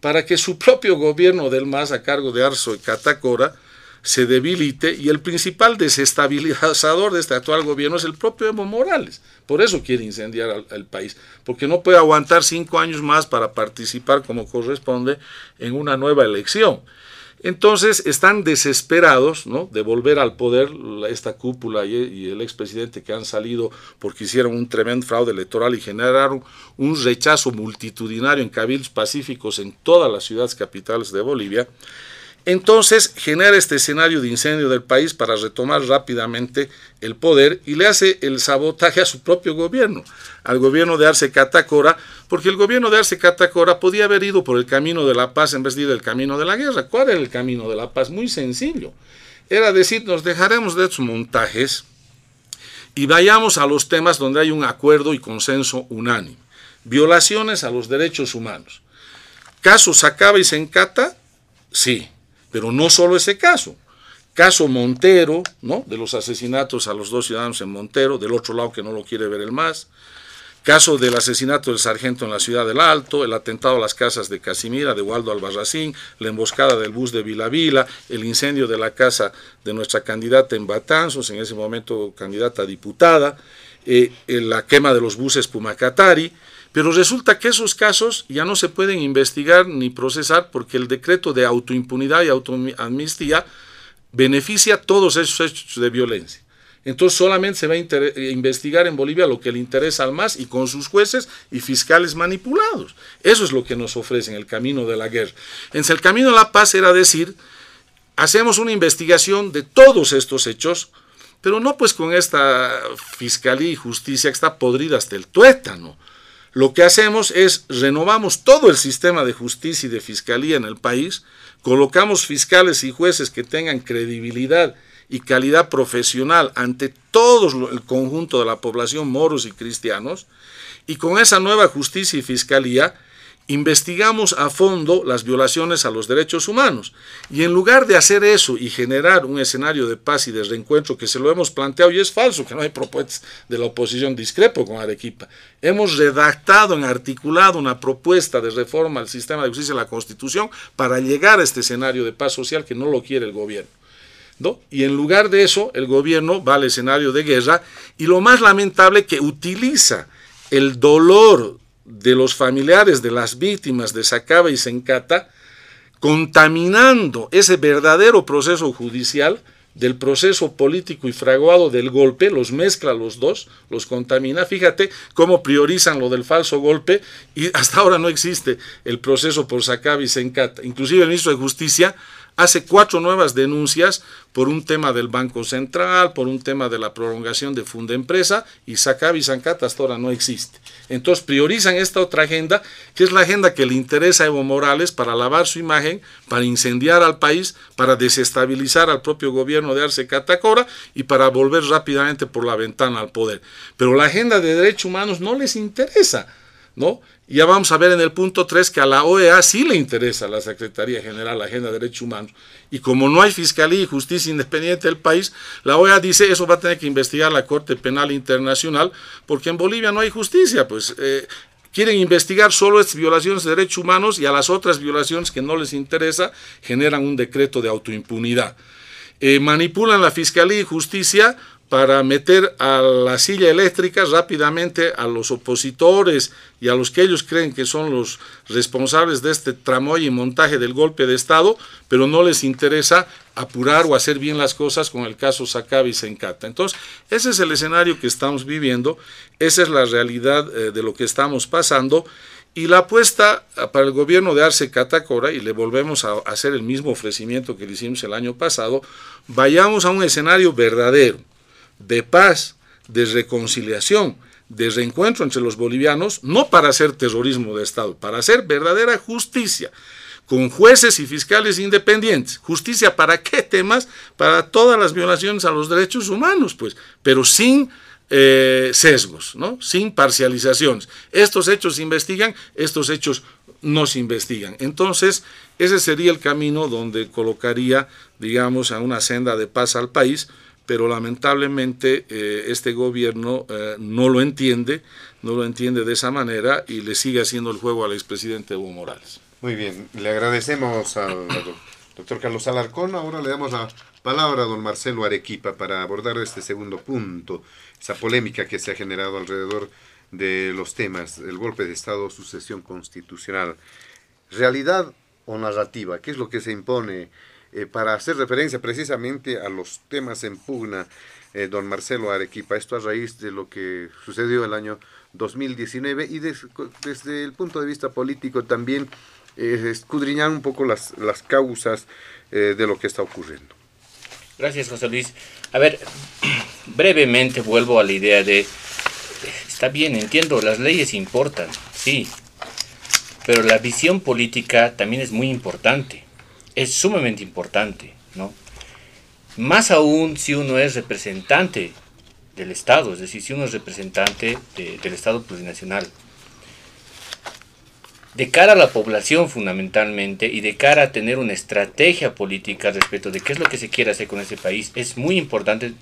para que su propio gobierno del MAS a cargo de Arzo y Catacora se debilite y el principal desestabilizador de este actual gobierno es el propio Evo Morales. Por eso quiere incendiar al, al, país, porque no puede aguantar cinco años más para participar como corresponde en una nueva elección. Entonces están desesperados ¿no? de volver al poder esta cúpula y, el expresidente que han salido porque hicieron un tremendo fraude electoral y generaron un rechazo multitudinario en cabildos pacíficos en todas las ciudades capitales de Bolivia. Entonces genera este escenario de incendio del país para retomar rápidamente el poder y le hace el sabotaje a su propio gobierno, al gobierno de Arce Catacora, porque el gobierno de Arce Catacora podía haber ido por el camino de la paz en vez de ir el camino de la guerra. ¿Cuál era el camino de la paz? Muy sencillo. Era decir, nos dejaremos de estos montajes y vayamos a los temas donde hay un acuerdo y consenso unánime. Violaciones a los derechos humanos. Caso Sacaba y Sencata, sí pero no solo ese caso. Caso Montero, ¿no? De los asesinatos a los dos ciudadanos en Montero, del otro lado que no lo quiere ver el más. Caso del asesinato del sargento en la ciudad del Alto, el atentado a las casas de Casimira, de Waldo Albarracín, la emboscada del bus de Vilavila, el incendio de la casa de nuestra candidata en Batanzos, en ese momento candidata a diputada, eh, la quema de los buses Pumacatari, pero resulta que esos casos ya no se pueden investigar ni procesar porque el decreto de autoimpunidad y autoamnistía beneficia todos esos hechos de violencia. Entonces solamente se va a investigar en Bolivia lo que le interesa al MAS y con sus jueces y fiscales manipulados. Eso es lo que nos ofrecen el camino de la guerra. En el camino de la paz era decir, hacemos una investigación de todos estos hechos, pero no pues con esta fiscalía y justicia que está podrida hasta el tuétano lo que hacemos es renovamos todo el sistema de justicia y de fiscalía en el país, colocamos fiscales y jueces que tengan credibilidad y calidad profesional ante todo el conjunto de la población moros y cristianos, y con esa nueva justicia y fiscalía investigamos a fondo las violaciones a los derechos humanos. Y en lugar de hacer eso y generar un escenario de paz y de reencuentro que se lo hemos planteado, y es falso que no hay propuestas de la oposición, discrepo con Arequipa, hemos redactado, en articulado una propuesta de reforma al sistema de justicia y la Constitución para llegar a este escenario de paz social que no lo quiere el gobierno. ¿No? Y en lugar de eso, el gobierno va al escenario de guerra y lo más lamentable que utiliza el dolor de los familiares de las víctimas de Sacaba y Sencata, contaminando ese verdadero proceso judicial del proceso político y fraguado del golpe, los mezcla los dos, los contamina. Fíjate cómo priorizan lo del falso golpe y hasta ahora no existe el proceso por Sacaba y Sencata. Inclusive el ministro de Justicia hace cuatro nuevas denuncias por un tema del Banco Central, por un tema de la prolongación de Funda Empresa, y Sacab y Zancata no existe. Entonces priorizan esta otra agenda, que es la agenda que le interesa a Evo Morales para lavar su imagen, para incendiar al país, para desestabilizar al propio gobierno de Arce Catacora y para volver rápidamente por la ventana al poder. Pero la agenda de derechos humanos no les interesa, ¿no? Ya vamos a ver en el punto 3 que a la OEA sí le interesa la Secretaría General la Agenda de Derechos Humanos. Y como no hay Fiscalía y Justicia Independiente del país, la OEA dice eso va a tener que investigar la Corte Penal Internacional, porque en Bolivia no hay justicia. Pues eh, quieren investigar solo estas violaciones de derechos humanos y a las otras violaciones que no les interesa generan un decreto de autoimpunidad. Eh, manipulan la Fiscalía y Justicia para meter a la silla eléctrica rápidamente a los opositores y a los que ellos creen que son los responsables de este tramoy y montaje del golpe de Estado, pero no les interesa apurar o hacer bien las cosas con el caso Sacabi y Sencata. Entonces, ese es el escenario que estamos viviendo, esa es la realidad eh, de lo que estamos pasando. Y la apuesta ah, para el gobierno de Arce Catacora, y le volvemos a hacer el mismo ofrecimiento que le hicimos el año pasado, vayamos a un escenario verdadero de paz, de reconciliación, de reencuentro entre los bolivianos, no para hacer terrorismo de Estado, para hacer verdadera justicia, con jueces y fiscales independientes. ¿Justicia para qué temas? Para todas las violaciones a los derechos humanos, pues, pero sin eh, sesgos, ¿no? sin parcializaciones. Estos hechos se investigan, estos hechos no se investigan. Entonces, ese sería el camino donde colocaría, digamos, a una senda de paz al país, pero lamentablemente eh, este gobierno eh, no lo entiende, no lo entiende de esa manera y le sigue haciendo el juego al expresidente Evo Morales. Muy bien, le agradecemos al doctor Carlos Alarcón. Ahora le damos la palabra a don Marcelo Arequipa para abordar este segundo punto, esa polémica que se ha generado alrededor de los temas, el golpe de Estado, sucesión constitucional. ¿Realidad o narrativa? ¿Qué es lo que se impone? Eh, para hacer referencia precisamente a los temas en pugna, eh, don Marcelo Arequipa, esto a raíz de lo que sucedió el año 2019 y desde el punto de vista político también eh, escudriñar un poco las, las causas de lo que está ocurriendo. Gracias, José Luis. A ver, brevemente vuelvo a la idea de, está bien, entiendo, las leyes importan, sí, pero la visión política también es muy importante es sumamente importante, ¿no? Más aún si uno es representante del Estado, es decir, si uno es representante del Estado plurinacional. De cara a la población fundamentalmente y de cara a tener una estrategia política respecto de qué es lo que se quiere hacer con ese país, es muy importante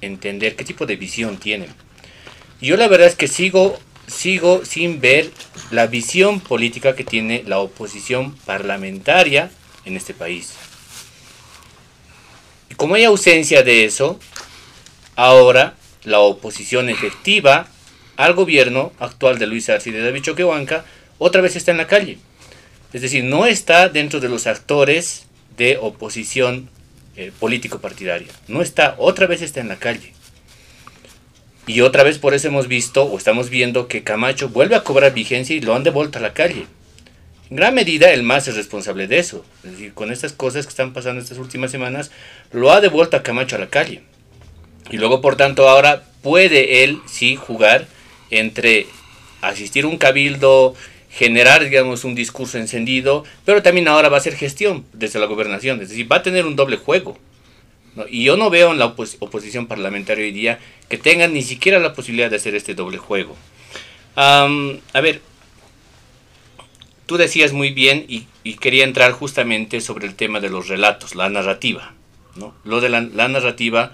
entender qué tipo de visión tienen. Yo la verdad es que sigo, sigo sin ver la visión política que tiene la oposición parlamentaria en este país. Y como hay ausencia de eso, ahora la oposición efectiva al gobierno actual de Luis Arce y de David Choquehuanca otra vez está en la calle. Es decir, no está dentro de los actores de oposición eh, político-partidaria. No está, otra vez está en la calle. Y otra vez por eso hemos visto o estamos viendo que Camacho vuelve a cobrar vigencia y lo han devuelto a la calle. Gran medida el MAS es responsable de eso. Es decir, con estas cosas que están pasando estas últimas semanas, lo ha devuelto a Camacho a la calle. Y luego, por tanto, ahora puede él sí jugar entre asistir a un cabildo, generar, digamos, un discurso encendido, pero también ahora va a hacer gestión desde la gobernación. Es decir, va a tener un doble juego. Y yo no veo en la oposición parlamentaria hoy día que tengan ni siquiera la posibilidad de hacer este doble juego. a ver, tú decías muy bien y, quería entrar justamente sobre el tema de los relatos, la narrativa. ¿no? Lo de la, narrativa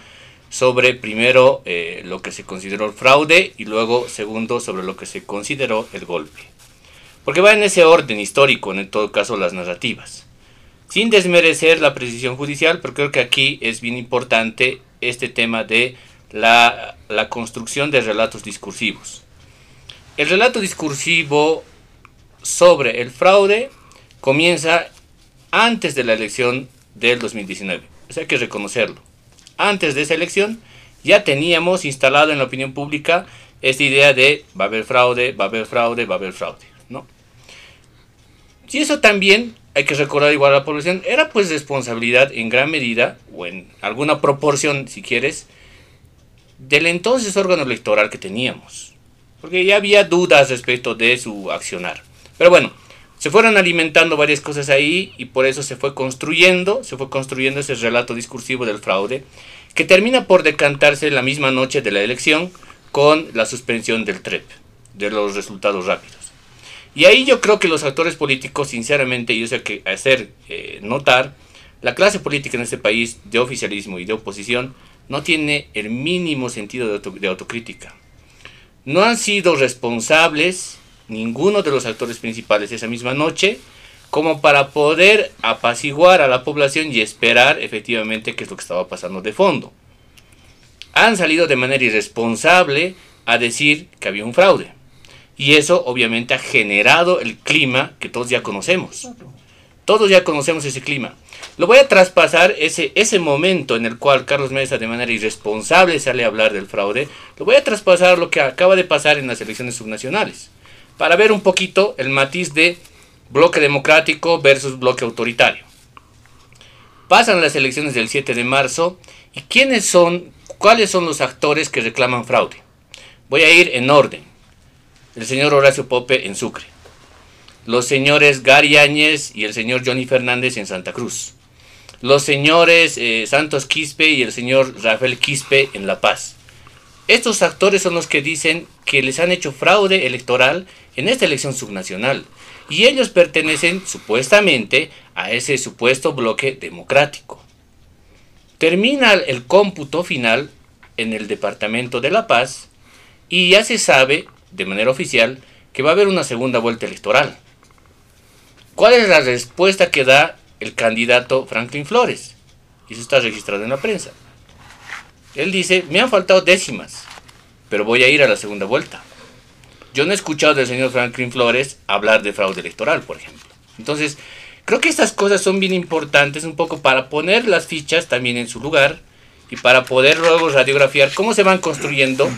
sobre primero eh, lo que se consideró el fraude y luego segundo sobre lo que se consideró el golpe. Porque va en ese orden histórico, en todo caso, las narrativas. Sin desmerecer la precisión judicial, pero creo que aquí es bien importante este tema de la, la construcción de relatos discursivos. El relato discursivo sobre el fraude comienza antes de la elección del 2019. Eso hay que reconocerlo. Antes de esa elección ya teníamos instalado en la opinión pública esta idea de va a haber fraude, va a haber fraude, va a haber fraude. ¿no? Y eso también hay que recordar igual a la población, era pues responsabilidad en gran medida, o en alguna proporción si quieres, del entonces órgano electoral que teníamos. Porque ya había dudas respecto de su accionar. Pero bueno, se fueron alimentando varias cosas ahí y por eso se fue construyendo, se fue construyendo ese relato discursivo del fraude, que termina por decantarse la misma noche de la elección con la suspensión del TREP, de los resultados rápidos. Y ahí yo creo que los actores políticos, sinceramente, y eso hay que hacer eh, notar, la clase política en este país, de oficialismo y de oposición, no tiene el mínimo sentido de, de autocrítica. No han sido responsables ninguno de los actores principales esa misma noche, como para poder apaciguar a la población y esperar efectivamente qué es lo que estaba pasando de fondo. han salido de manera irresponsable a decir que había un fraude. Y eso obviamente ha generado el clima que todos ya conocemos. Todos ya conocemos ese clima. Lo voy a traspasar ese, ese momento en el cual Carlos Mesa de manera irresponsable sale a hablar del fraude, lo voy a traspasar lo que acaba de pasar en las elecciones subnacionales, para ver un poquito el matiz de bloque democrático versus bloque autoritario. Pasan las elecciones del 7 de marzo y quiénes son, cuáles son los actores que reclaman fraude. Voy a ir en orden. El señor Horacio Pope en Sucre. Los señores Gary Áñez y el señor Johnny Fernández en Santa Cruz los señores eh, Santos Quispe y el señor Rafael Quispe en La Paz. Estos actores son los que dicen que les han hecho fraude electoral en esta elección subnacional y ellos pertenecen supuestamente a ese supuesto bloque democrático. Termina el cómputo final en el Departamento de La Paz y ya se sabe de manera oficial que va a haber una segunda vuelta electoral. ¿Cuál es la respuesta que da el candidato Franklin Flores. Y eso está registrado en la prensa. Él dice, me han faltado décimas, pero voy a ir a la segunda vuelta. Yo no he escuchado del señor Franklin Flores hablar de fraude electoral, por ejemplo. Entonces, creo que estas cosas son bien importantes un poco para poner las fichas también en su lugar y para poder luego radiografiar cómo se van construyendo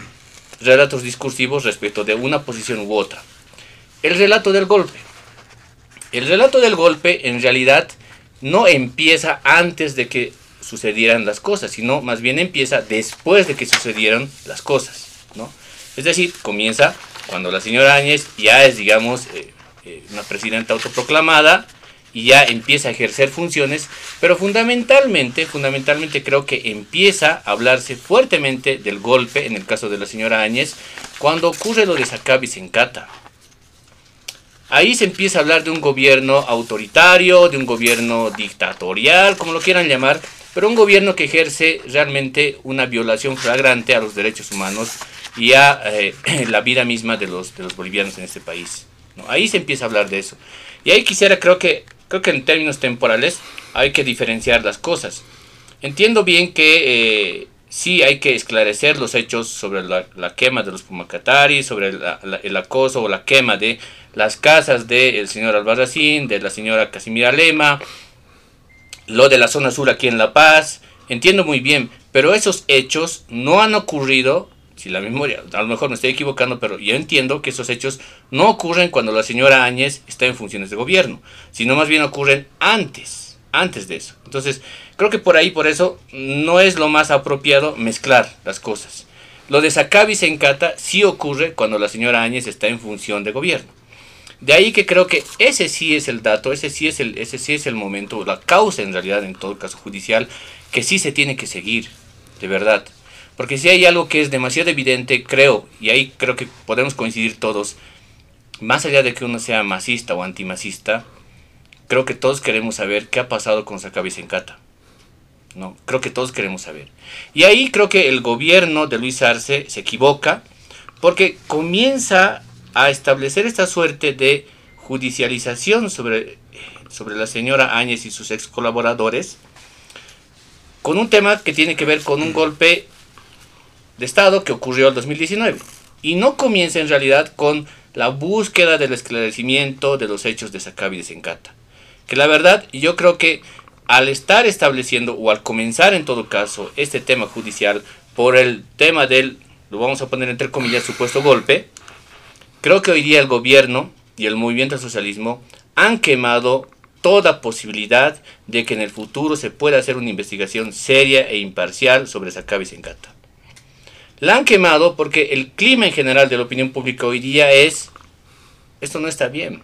relatos discursivos respecto de una posición u otra. El relato del golpe. El relato del golpe en realidad no empieza antes de que sucedieran las cosas, sino más bien empieza después de que sucedieron las cosas, ¿no? Es decir, comienza cuando la señora Áñez ya es, digamos, eh, eh, una presidenta autoproclamada y ya empieza a ejercer funciones, pero fundamentalmente, fundamentalmente creo que empieza a hablarse fuertemente del golpe, en el caso de la señora Áñez, cuando ocurre lo de Sacabis en Cata. Ahí se empieza a hablar de un gobierno autoritario, de un gobierno dictatorial, como lo quieran llamar, pero un gobierno que ejerce realmente una violación flagrante a los derechos humanos y a eh, la vida misma de los, de los bolivianos en este país. Ahí se empieza a hablar de eso. Y ahí quisiera, creo que, creo que en términos temporales hay que diferenciar las cosas. Entiendo bien que eh, sí hay que esclarecer los hechos sobre la, quema de los Pumacataris, sobre el acoso o la quema de las casas del señor Albarracín, de la señora Casimira Lema, lo de la zona sur aquí en La Paz, entiendo muy bien, pero esos hechos no han ocurrido, si la memoria, a lo mejor me estoy equivocando, pero yo entiendo que esos hechos no ocurren cuando la señora Áñez está en funciones de gobierno, sino más bien ocurren antes, antes de eso. Entonces, creo que por ahí, por eso, no es lo más apropiado mezclar las cosas. Lo de Sacabis en Cata sí ocurre cuando la señora Áñez está en función de gobierno. De ahí que creo que ese sí es el dato, ese sí es el, ese sí es el momento, la causa en realidad en todo caso judicial, que sí se tiene que seguir, de verdad. Porque si hay algo que es demasiado evidente, creo, y ahí creo que podemos coincidir todos, más allá de que uno sea masista o antimasista, creo que todos queremos saber qué ha pasado con Sacabis en Cata. No, creo que todos queremos saber. Y ahí creo que el gobierno de Luis Arce se equivoca porque comienza a establecer esta suerte de judicialización sobre, sobre la señora Áñez y sus ex colaboradores, con un tema que tiene que ver con un golpe de Estado que ocurrió en 2019. Y no comienza en realidad con la búsqueda del esclarecimiento de los hechos de Sacabi de Sencata. Que la verdad, yo creo que al estar estableciendo, o al comenzar en todo caso, este tema judicial por el tema del, lo vamos a poner entre comillas, supuesto golpe, Creo que hoy día el gobierno y el movimiento al socialismo han quemado toda posibilidad de que en el futuro se pueda hacer una investigación seria e imparcial sobre Sacabis Sencata. La han quemado porque el clima en general de la opinión pública hoy día es, esto no está bien.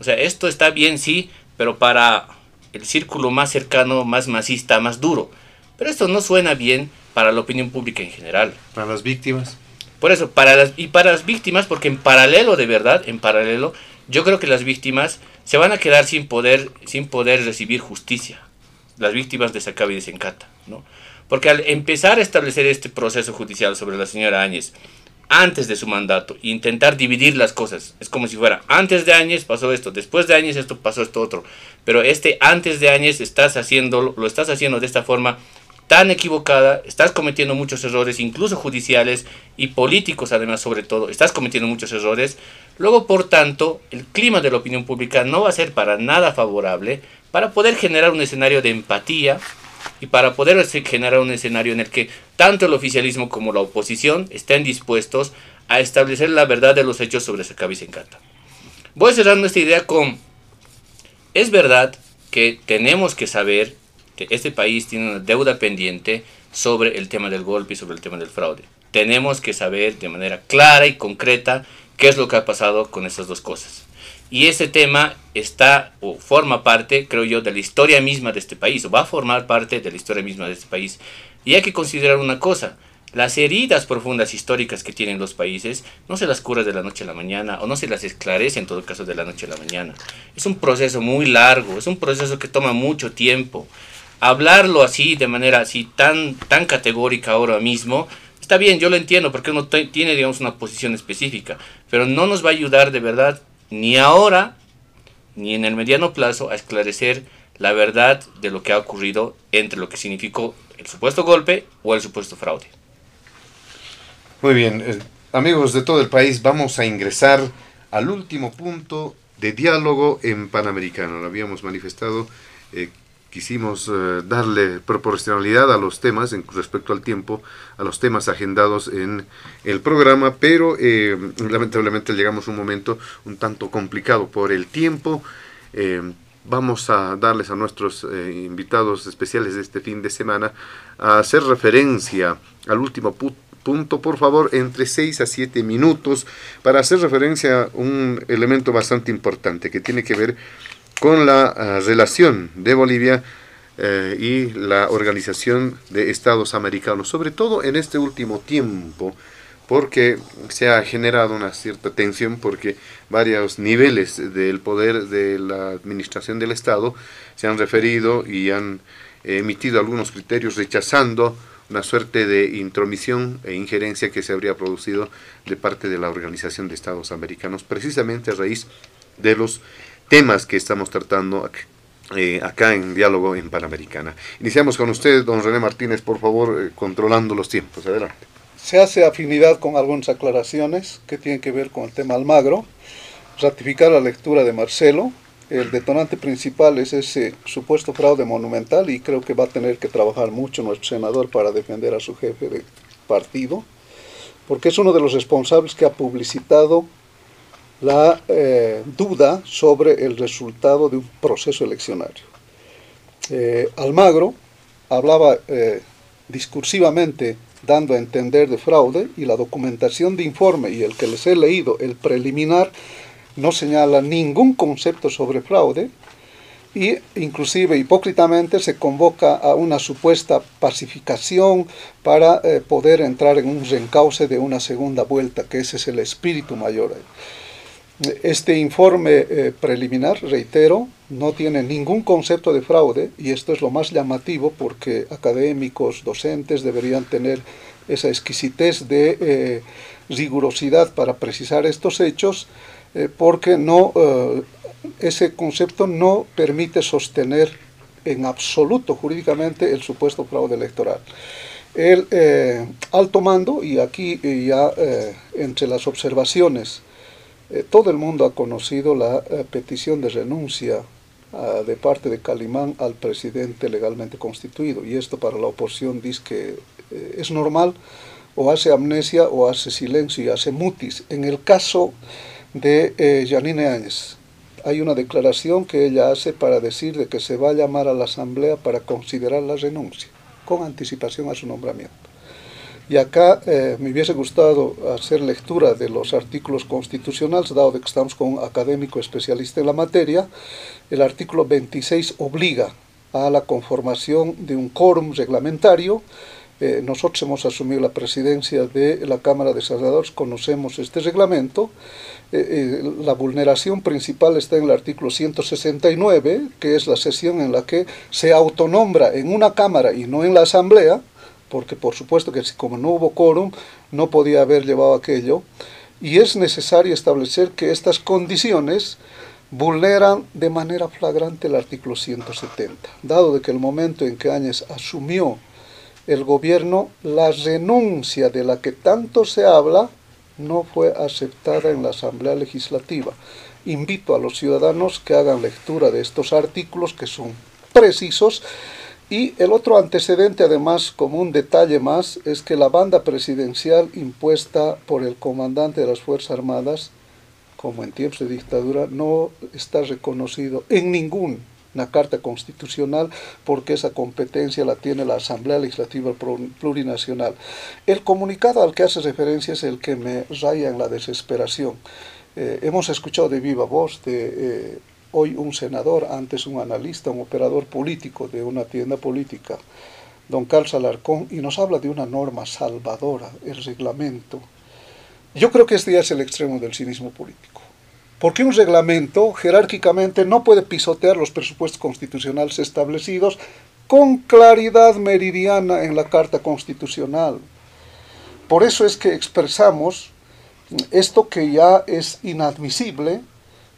O sea, esto está bien, sí, pero para el círculo más cercano, más masista, más duro. Pero esto no suena bien para la opinión pública en general. Para las víctimas. Por eso, para las, y para las víctimas, porque en paralelo, de verdad, en paralelo, yo creo que las víctimas se van a quedar sin poder, sin poder recibir justicia. Las víctimas de Sacabi y de Sencata, ¿no? Porque al empezar a establecer este proceso judicial sobre la señora Áñez, antes de su mandato, e intentar dividir las cosas, es como si fuera, antes de Áñez pasó esto, después de Áñez esto pasó esto otro, pero este antes de Áñez estás haciendo, lo estás haciendo de esta forma tan equivocada, estás cometiendo muchos errores, incluso judiciales y políticos además sobre todo, estás cometiendo muchos errores, luego por tanto el clima de la opinión pública no va a ser para nada favorable para poder generar un escenario de empatía y para poder generar un escenario en el que tanto el oficialismo como la oposición estén dispuestos a establecer la verdad de los hechos sobre Secavi Encanta. Voy cerrando esta idea con, es verdad que tenemos que saber que este país tiene una deuda pendiente sobre el tema del golpe y sobre el tema del fraude. Tenemos que saber de manera clara y concreta qué es lo que ha pasado con estas dos cosas. Y ese tema está o forma parte, creo yo, de la historia misma de este país, o va a formar parte de la historia misma de este país. Y hay que considerar una cosa, las heridas profundas históricas que tienen los países no se las cura de la noche a la mañana o no se las esclarece en todo caso de la noche a la mañana. Es un proceso muy largo, es un proceso que toma mucho tiempo hablarlo así, de manera así tan, tan categórica ahora mismo, está bien, yo lo entiendo, porque uno tiene, digamos, una posición específica, pero no nos va a ayudar de verdad ni ahora, ni en el mediano plazo, a esclarecer la verdad de lo que ha ocurrido entre lo que significó el supuesto golpe o el supuesto fraude. Muy bien, eh, amigos de todo el país, vamos a ingresar al último punto de diálogo en Panamericano. Lo habíamos manifestado eh, quisimos eh, darle proporcionalidad a los temas en respecto al tiempo, a los temas agendados en el programa, pero eh, lamentablemente llegamos a un momento un tanto complicado por el tiempo. Eh, vamos a darles a nuestros invitados especiales de este fin de semana a hacer referencia al último punto, por favor, entre 6 a 7 minutos, para hacer referencia a un elemento bastante importante que tiene que ver con la ah, relación de Bolivia eh, y la Organización de Estados Americanos, sobre todo en este último tiempo, porque se ha generado una cierta tensión, porque varios niveles del poder de la administración del Estado se han referido y han emitido algunos criterios rechazando una suerte de intromisión e injerencia que se habría producido de parte de la Organización de Estados Americanos, precisamente a raíz de los temas que estamos tratando eh, acá en Diálogo en Panamericana. Iniciamos con usted, don René Martínez, por favor, eh, controlando los tiempos. Adelante. Se hace afinidad con algunas aclaraciones que tienen que ver con el tema Almagro, ratificar la lectura de Marcelo. El detonante principal es ese supuesto fraude monumental y creo que va a tener que trabajar mucho nuestro senador para defender a su jefe de partido, porque es uno de los responsables que ha publicitado la eh, duda sobre el resultado de un proceso eleccionario. Eh, Almagro hablaba eh, discursivamente dando a entender de fraude y la documentación de informe y el que les he leído, el preliminar, no señala ningún concepto sobre fraude y inclusive hipócritamente se convoca a una supuesta pacificación para poder entrar en un reencauce de una segunda vuelta, que ese es el espíritu mayor. Este informe eh, preliminar, reitero, no tiene ningún concepto de fraude y esto es lo más llamativo porque académicos, docentes deberían tener esa exquisitez de eh, rigurosidad para precisar estos hechos eh, porque no, ese concepto no permite sostener en absoluto jurídicamente el supuesto fraude electoral. El alto mando, y aquí ya entre las observaciones, eh, todo el mundo ha conocido la eh, petición de renuncia ah, de parte de Calimán al presidente legalmente constituido y esto para la oposición dice que eh, es normal o hace amnesia o hace silencio y hace mutis. En el caso de Janine Áñez, hay una declaración que ella hace para decir de que se va a llamar a la asamblea para considerar la renuncia con anticipación a su nombramiento. Y acá eh, me hubiese gustado hacer lectura de los artículos constitucionales, dado que estamos con un académico especialista en la materia. El artículo 26 obliga a la conformación de un quórum reglamentario. Eh, nosotros hemos asumido la presidencia de la Cámara de Senadores, conocemos este reglamento. Eh, la vulneración principal está en el artículo 169, que es la sesión en la que se autonombra en una Cámara y no en la Asamblea porque por supuesto que como no hubo quórum, no podía haber llevado aquello, y es necesario establecer que estas condiciones vulneran de manera flagrante el artículo 170, dado de que el momento en que Áñez asumió el gobierno, la renuncia de la que tanto se habla no fue aceptada en la Asamblea Legislativa. Invito a los ciudadanos que hagan lectura de estos artículos que son precisos y el otro antecedente, además, como un detalle más, es que la banda presidencial impuesta por el comandante de las Fuerzas Armadas, como en tiempos de dictadura, no está reconocido en ninguna carta constitucional porque esa competencia la tiene la Asamblea Legislativa Plurinacional. El comunicado al que hace referencia es el que me raya en la desesperación. Eh, hemos escuchado de viva voz de... Eh, hoy un senador, antes un analista, un operador político de una tienda política, don Carlos Alarcón, y nos habla de una norma salvadora, el reglamento. Yo creo que este ya es el extremo del cinismo político. Porque un reglamento jerárquicamente no puede pisotear los presupuestos constitucionales establecidos con claridad meridiana en la Carta Constitucional. Por eso es que expresamos esto que ya es inadmisible,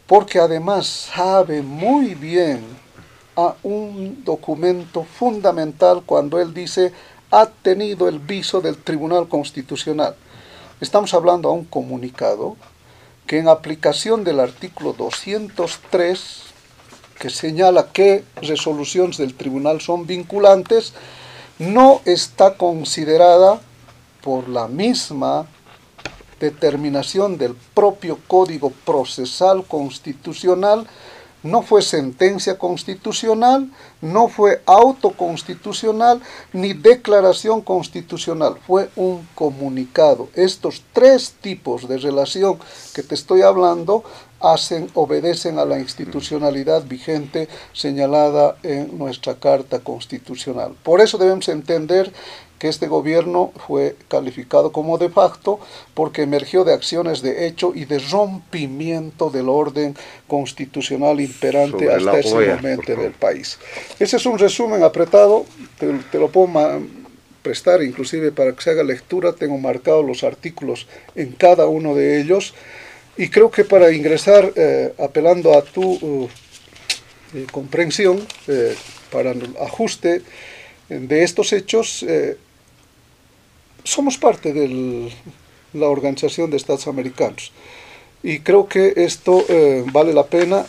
porque además sabe muy bien a un documento fundamental cuando él dice ha tenido el viso del Tribunal Constitucional. Estamos hablando a un comunicado que en aplicación del artículo 203, que señala que resoluciones del tribunal son vinculantes, no está considerada por la misma determinación del propio Código Procesal Constitucional, no fue sentencia constitucional, no fue autoconstitucional, ni declaración constitucional, fue un comunicado. Estos tres tipos de relación que te estoy hablando hacen, obedecen a la institucionalidad vigente señalada en nuestra Carta Constitucional. Por eso debemos entender que este gobierno fue calificado como de facto porque emergió de acciones de hecho y de rompimiento del orden constitucional imperante hasta ese momento del país. Ese es un resumen apretado, te, lo puedo prestar inclusive para que se haga lectura, tengo marcados los artículos en cada uno de ellos. Y creo que para ingresar, eh, apelando a tu uh, eh, comprensión, eh, para el ajuste de estos hechos, somos parte de la Organización de Estados Americanos. Y creo que esto eh, vale la pena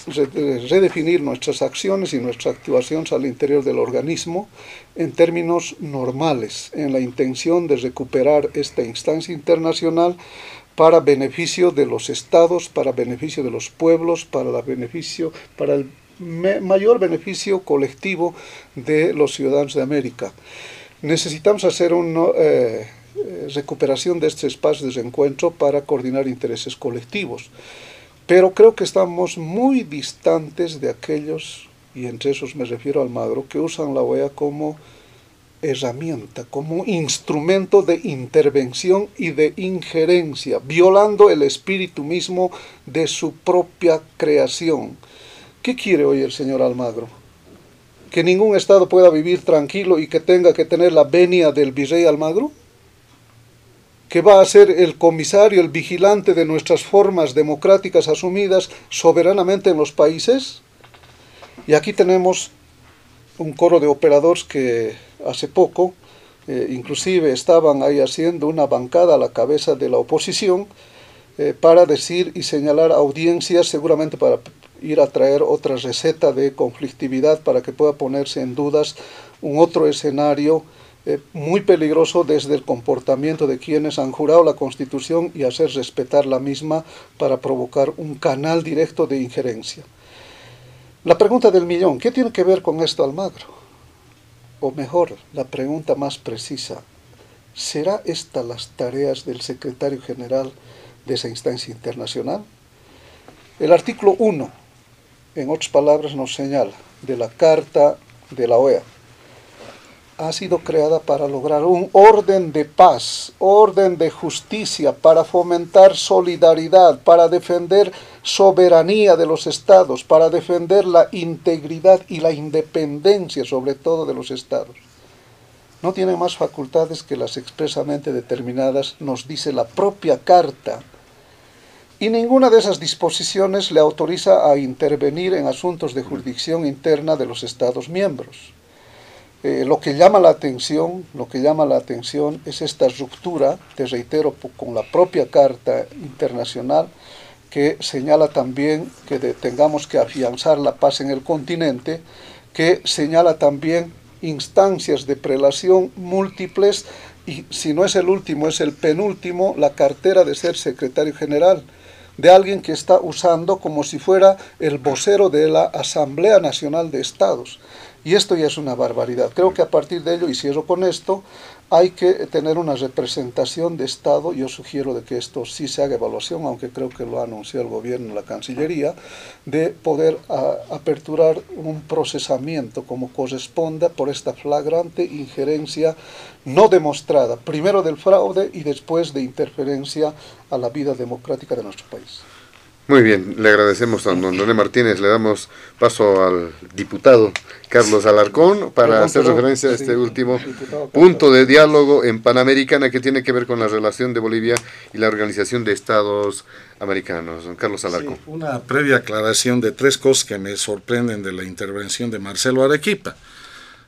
redefinir nuestras acciones y nuestras actuaciones al interior del organismo en términos normales, en la intención de recuperar esta instancia internacional para beneficio de los estados, para beneficio de los pueblos, para, la beneficio, para el mayor beneficio colectivo de los ciudadanos de América. Necesitamos hacer un, eh, eh, recuperación de este espacio de encuentro para coordinar intereses colectivos. Pero creo que estamos muy distantes de aquellos, y entre esos me refiero al Magro, que usan la OEA como herramienta, como instrumento de intervención y de injerencia, violando el espíritu mismo de su propia creación. ¿Qué quiere hoy el señor Almagro? ¿Que ningún Estado pueda vivir tranquilo y que tenga que tener la venia del virrey Almagro? Que va a ser el comisario, el vigilante de nuestras formas democráticas asumidas soberanamente en los países. Y aquí tenemos un coro de operadores que hace poco, eh, inclusive estaban ahí haciendo una bancada a la cabeza de la oposición eh, para decir y señalar audiencias, seguramente para ir a traer otra receta de conflictividad para que pueda ponerse en dudas un otro escenario eh, muy peligroso desde el comportamiento de quienes han jurado la Constitución y hacer respetar la misma para provocar un canal directo de injerencia. La pregunta del millón, ¿qué tiene que ver con esto Almagro? O mejor, la pregunta más precisa, ¿será esta las tareas del secretario general de esa instancia internacional? El artículo 1, en otras palabras, nos señala de la Carta de la OEA ha sido creada para lograr un orden de paz, orden de justicia, para fomentar solidaridad, para defender soberanía de los estados, para defender la integridad y la independencia sobre todo de los estados. No tiene más facultades que las expresamente determinadas, nos dice la propia carta, y ninguna de esas disposiciones le autoriza a intervenir en asuntos de jurisdicción interna de los estados miembros. Eh, lo que llama la atención, lo que llama la atención es esta ruptura, te reitero, con la propia Carta Internacional que señala también que tengamos que afianzar la paz en el continente, que señala también instancias de prelación múltiples y si no es el último, es el penúltimo, la cartera de ser secretario general de alguien que está usando como si fuera el vocero de la Asamblea Nacional de Estados. Y esto ya es una barbaridad. Creo que a partir de ello, y cierro con esto, hay que tener una representación de Estado. Yo sugiero de que esto sí se haga evaluación, aunque creo que lo ha anunciado el gobierno, la Cancillería, de poder aperturar un procesamiento como corresponda por esta flagrante injerencia no demostrada, primero del fraude y después de interferencia a la vida democrática de nuestro país. Muy bien, le agradecemos a don Doné Martínez, le damos paso al diputado Carlos Alarcón para hacer referencia a este último punto de diálogo en Panamericana que tiene que ver con la relación de Bolivia y la Organización de Estados Americanos. Don Carlos Alarcón. una previa aclaración de tres cosas que me sorprenden de la intervención de Marcelo Arequipa.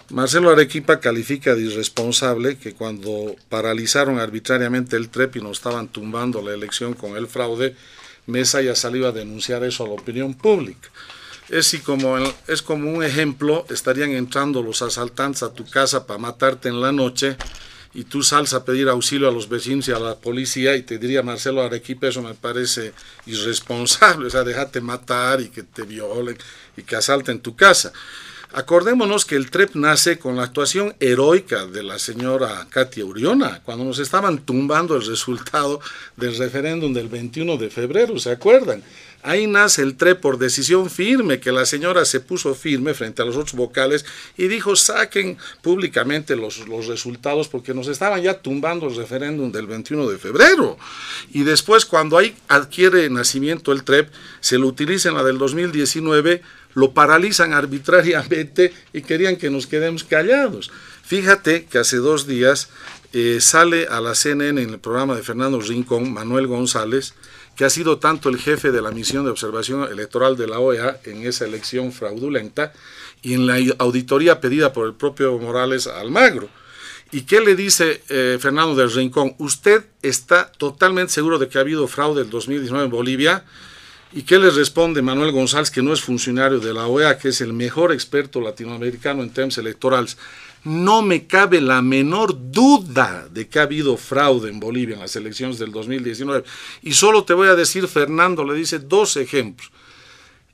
Marcelo Arequipa califica de irresponsable que cuando paralizaron arbitrariamente el TREP y nos estaban tumbando la elección con el fraude, Mesa ya salió a denunciar eso a la opinión pública. Es, como, es como un ejemplo, estarían entrando los asaltantes a tu casa para matarte en la noche y tú sales a pedir auxilio a los vecinos y a la policía y te diría Marcelo Arequipa, eso me parece irresponsable, o sea, déjate matar y que te violen y que asalten tu casa. Acordémonos que el TREP nace con la actuación heroica de la señora Katia Uriona, cuando nos estaban tumbando el resultado del referéndum del 21 de febrero, ¿se acuerdan? Ahí nace el TREP por decisión firme, que la señora se puso firme frente a los otros vocales y dijo saquen públicamente los, los resultados porque nos estaban ya tumbando el referéndum del 21 de febrero. Y después cuando ahí adquiere nacimiento el TREP, se lo utiliza en la del 2019 lo paralizan arbitrariamente y querían que nos quedemos callados. Fíjate que hace dos días eh, sale a la CNN en el programa de Fernando Rincón, Manuel González, que ha sido tanto el jefe de la misión de observación electoral de la OEA en esa elección fraudulenta y en la auditoría pedida por el propio Morales Almagro. ¿Y qué le dice eh, Fernando del Rincón? ¿Usted está totalmente seguro de que ha habido fraude el 2019 en Bolivia? ¿Y qué les responde Manuel González, que no es funcionario de la OEA, que es el mejor experto latinoamericano en temas electorales? No me cabe la menor duda de que ha habido fraude en Bolivia en las elecciones del 2019. Y solo te voy a decir, Fernando le dice dos ejemplos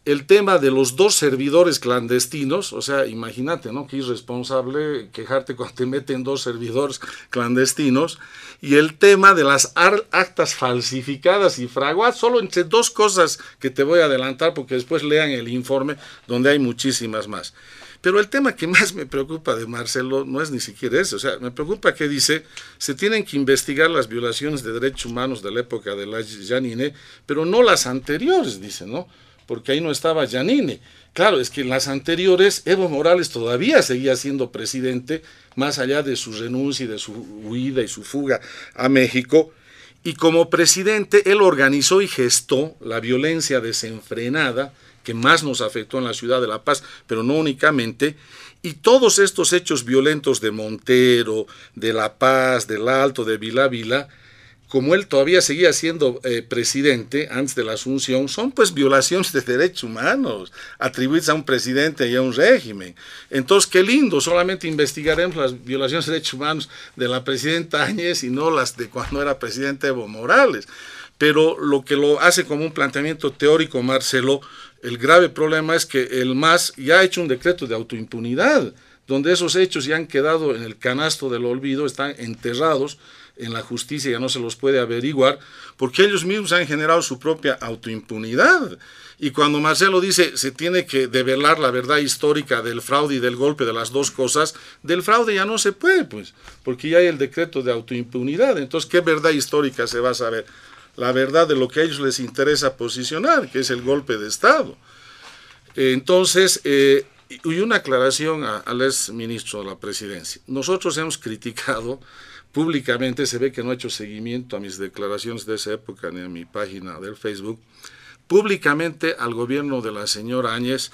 el tema de los dos servidores clandestinos, o sea, imagínate, ¿no? Que irresponsable quejarte cuando te meten dos servidores clandestinos, y el tema de las actas falsificadas y fraguadas, solo entre dos cosas que te voy a adelantar porque después lean el informe donde hay muchísimas más. Pero el tema que más me preocupa de Marcelo no es ni siquiera ese, o sea, me preocupa que dice, se tienen que investigar las violaciones de derechos humanos de la época de la Janine, pero no las anteriores, dice, ¿no? Porque ahí no estaba Janine. Claro, es que en las anteriores Evo Morales todavía seguía siendo presidente, más allá de su renuncia y de su huida y su fuga a México. Y como presidente, él organizó y gestó la violencia desenfrenada que más nos afectó en la ciudad de La Paz, pero no únicamente. Y todos estos hechos violentos de Montero, de La Paz, del Alto, de Vila Vila, como él todavía seguía siendo eh, presidente antes de la asunción, son pues violaciones de derechos humanos atribuidas a un presidente y a un régimen. Entonces, qué lindo, solamente investigaremos las violaciones de derechos humanos de la presidenta Áñez y no las de cuando era presidente Evo Morales. Pero lo que lo hace como un planteamiento teórico, Marcelo, el grave problema es que el MAS ya ha hecho un decreto de autoimpunidad, donde esos hechos ya han quedado en el canasto del olvido, están enterrados en la justicia ya no se los puede averiguar, porque ellos mismos han generado su propia autoimpunidad. Y cuando Marcelo dice se tiene que develar la verdad histórica del fraude y del golpe de las dos cosas, del fraude ya no se puede, pues, porque ya hay el decreto de autoimpunidad. Entonces, ¿qué verdad histórica se va a saber? La verdad de lo que a ellos les interesa posicionar, que es el golpe de Estado. Entonces, eh, y una aclaración al ex ministro de la presidencia. Nosotros hemos criticado públicamente se ve que no ha hecho seguimiento a mis declaraciones de esa época ni a mi página del Facebook, públicamente al gobierno de la señora Áñez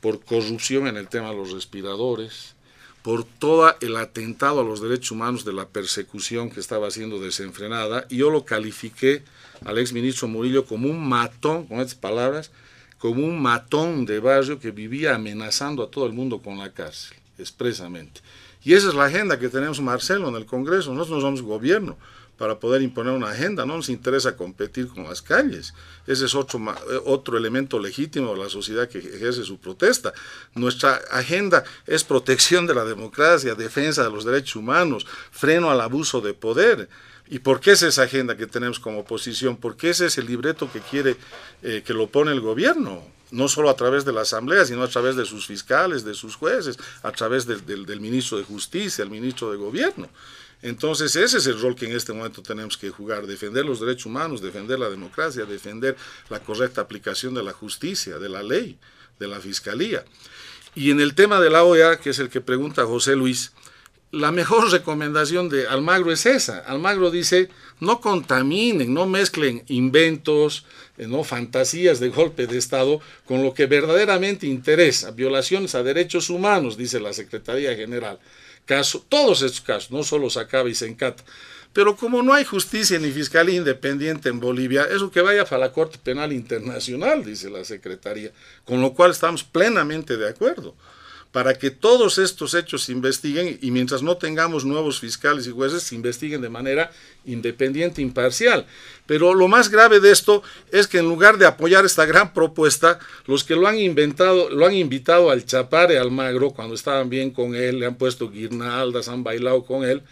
por corrupción en el tema de los respiradores, por todo el atentado a los derechos humanos de la persecución que estaba siendo desenfrenada, y yo lo califiqué al exministro Murillo como un matón, con estas palabras, como un matón de barrio que vivía amenazando a todo el mundo con la cárcel, expresamente. Y esa es la agenda que tenemos, Marcelo, en el Congreso. Nosotros no somos gobierno para poder imponer una agenda, no nos interesa competir con las calles. Ese es otro, eh, otro elemento legítimo de la sociedad que ejerce su protesta. Nuestra agenda es protección de la democracia, defensa de los derechos humanos, freno al abuso de poder. ¿Y por qué es esa agenda que tenemos como oposición? Porque ese es el libreto que quiere eh, que lo pone el gobierno no solo a través de la Asamblea, sino a través de sus fiscales, de sus jueces, a través del ministro de Justicia, el ministro de Gobierno. Entonces ese es el rol que en este momento tenemos que jugar, defender los derechos humanos, defender la democracia, defender la correcta aplicación de la justicia, de la ley, de la fiscalía. Y en el tema de la OEA, que es el que pregunta José Luis, la mejor recomendación de Almagro es esa. Almagro dice, no contaminen, no mezclen inventos, eh, no fantasías de golpe de Estado con lo que verdaderamente interesa, violaciones a derechos humanos, dice la Secretaría General. Caso, todos estos casos, no solo se acaba y se encata. Pero como no hay justicia ni fiscalía independiente en Bolivia, eso que vaya para la Corte Penal Internacional, dice la Secretaría, con lo cual estamos plenamente de acuerdo para que todos estos hechos se investiguen y mientras no tengamos nuevos fiscales y jueces, se investiguen de manera independiente, imparcial. Pero lo más grave de esto es que en lugar de apoyar esta gran propuesta, los que lo han inventado, lo han invitado al Chapare Almagro, cuando estaban bien con él, le han puesto guirnaldas, han bailado con él,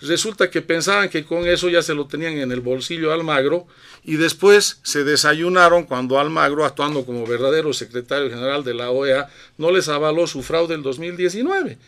Resulta que pensaban que con eso ya se lo tenían en el bolsillo Almagro y después se desayunaron cuando Almagro, actuando como verdadero secretario general de la OEA, no les avaló su fraude en 2019.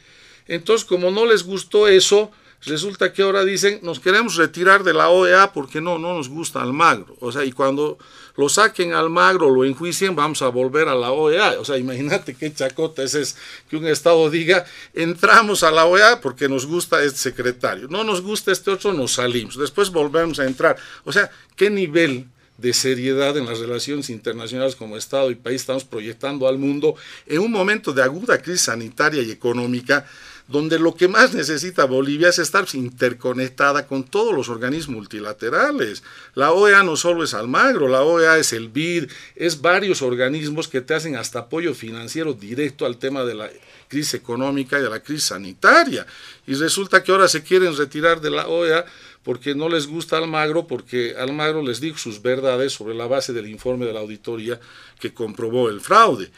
Entonces, como no les gustó eso, resulta que ahora dicen, nos queremos retirar de la OEA porque no, no nos gusta Almagro. O sea, y cuando lo saquen al magro, lo enjuicien, vamos a volver a la OEA. O sea, imagínate qué chacota es, es que un Estado diga, entramos a la OEA porque nos gusta este secretario, no nos gusta este otro, nos salimos, después volvemos a entrar. O sea, ¿qué nivel de seriedad en las relaciones internacionales como Estado y país estamos proyectando al mundo en un momento de aguda crisis sanitaria y económica? Donde lo que más necesita Bolivia es estar interconectada con todos los organismos multilaterales. La OEA no solo es Almagro, la OEA es el BID, es varios organismos que te hacen hasta apoyo financiero directo al tema de la crisis económica y de la crisis sanitaria. Y resulta que ahora se quieren retirar de la OEA porque no les gusta Almagro, porque Almagro les dijo sus verdades sobre la base del informe de la auditoría que comprobó el fraude.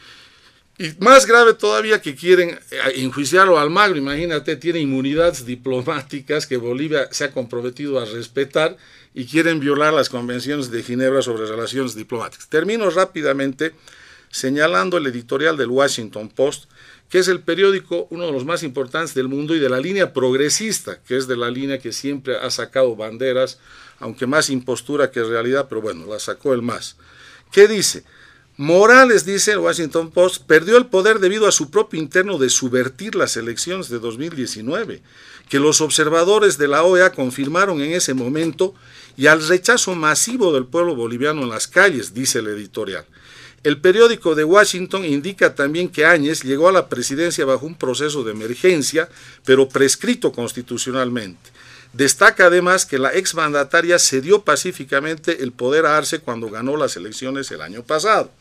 Y más grave todavía que quieren eh, enjuiciarlo al Almagro, imagínate, tiene inmunidades diplomáticas que Bolivia se ha comprometido a respetar y quieren violar las convenciones de Ginebra sobre relaciones diplomáticas. Termino rápidamente señalando el editorial del Washington Post, que es el periódico, uno de los más importantes del mundo y de la línea progresista, que es de la línea que siempre ha sacado banderas, aunque más impostura que realidad, pero bueno, la sacó el más. ¿Qué dice? Morales, dice el Washington Post, perdió el poder debido a su propio interno de subvertir las elecciones de 2019, que los observadores de la OEA confirmaron en ese momento y al rechazo masivo del pueblo boliviano en las calles, dice el editorial. El periódico de Washington indica también que Áñez llegó a la presidencia bajo un proceso de emergencia, pero prescrito constitucionalmente. Destaca además que la exmandataria cedió pacíficamente el poder a Arce cuando ganó las elecciones el año pasado.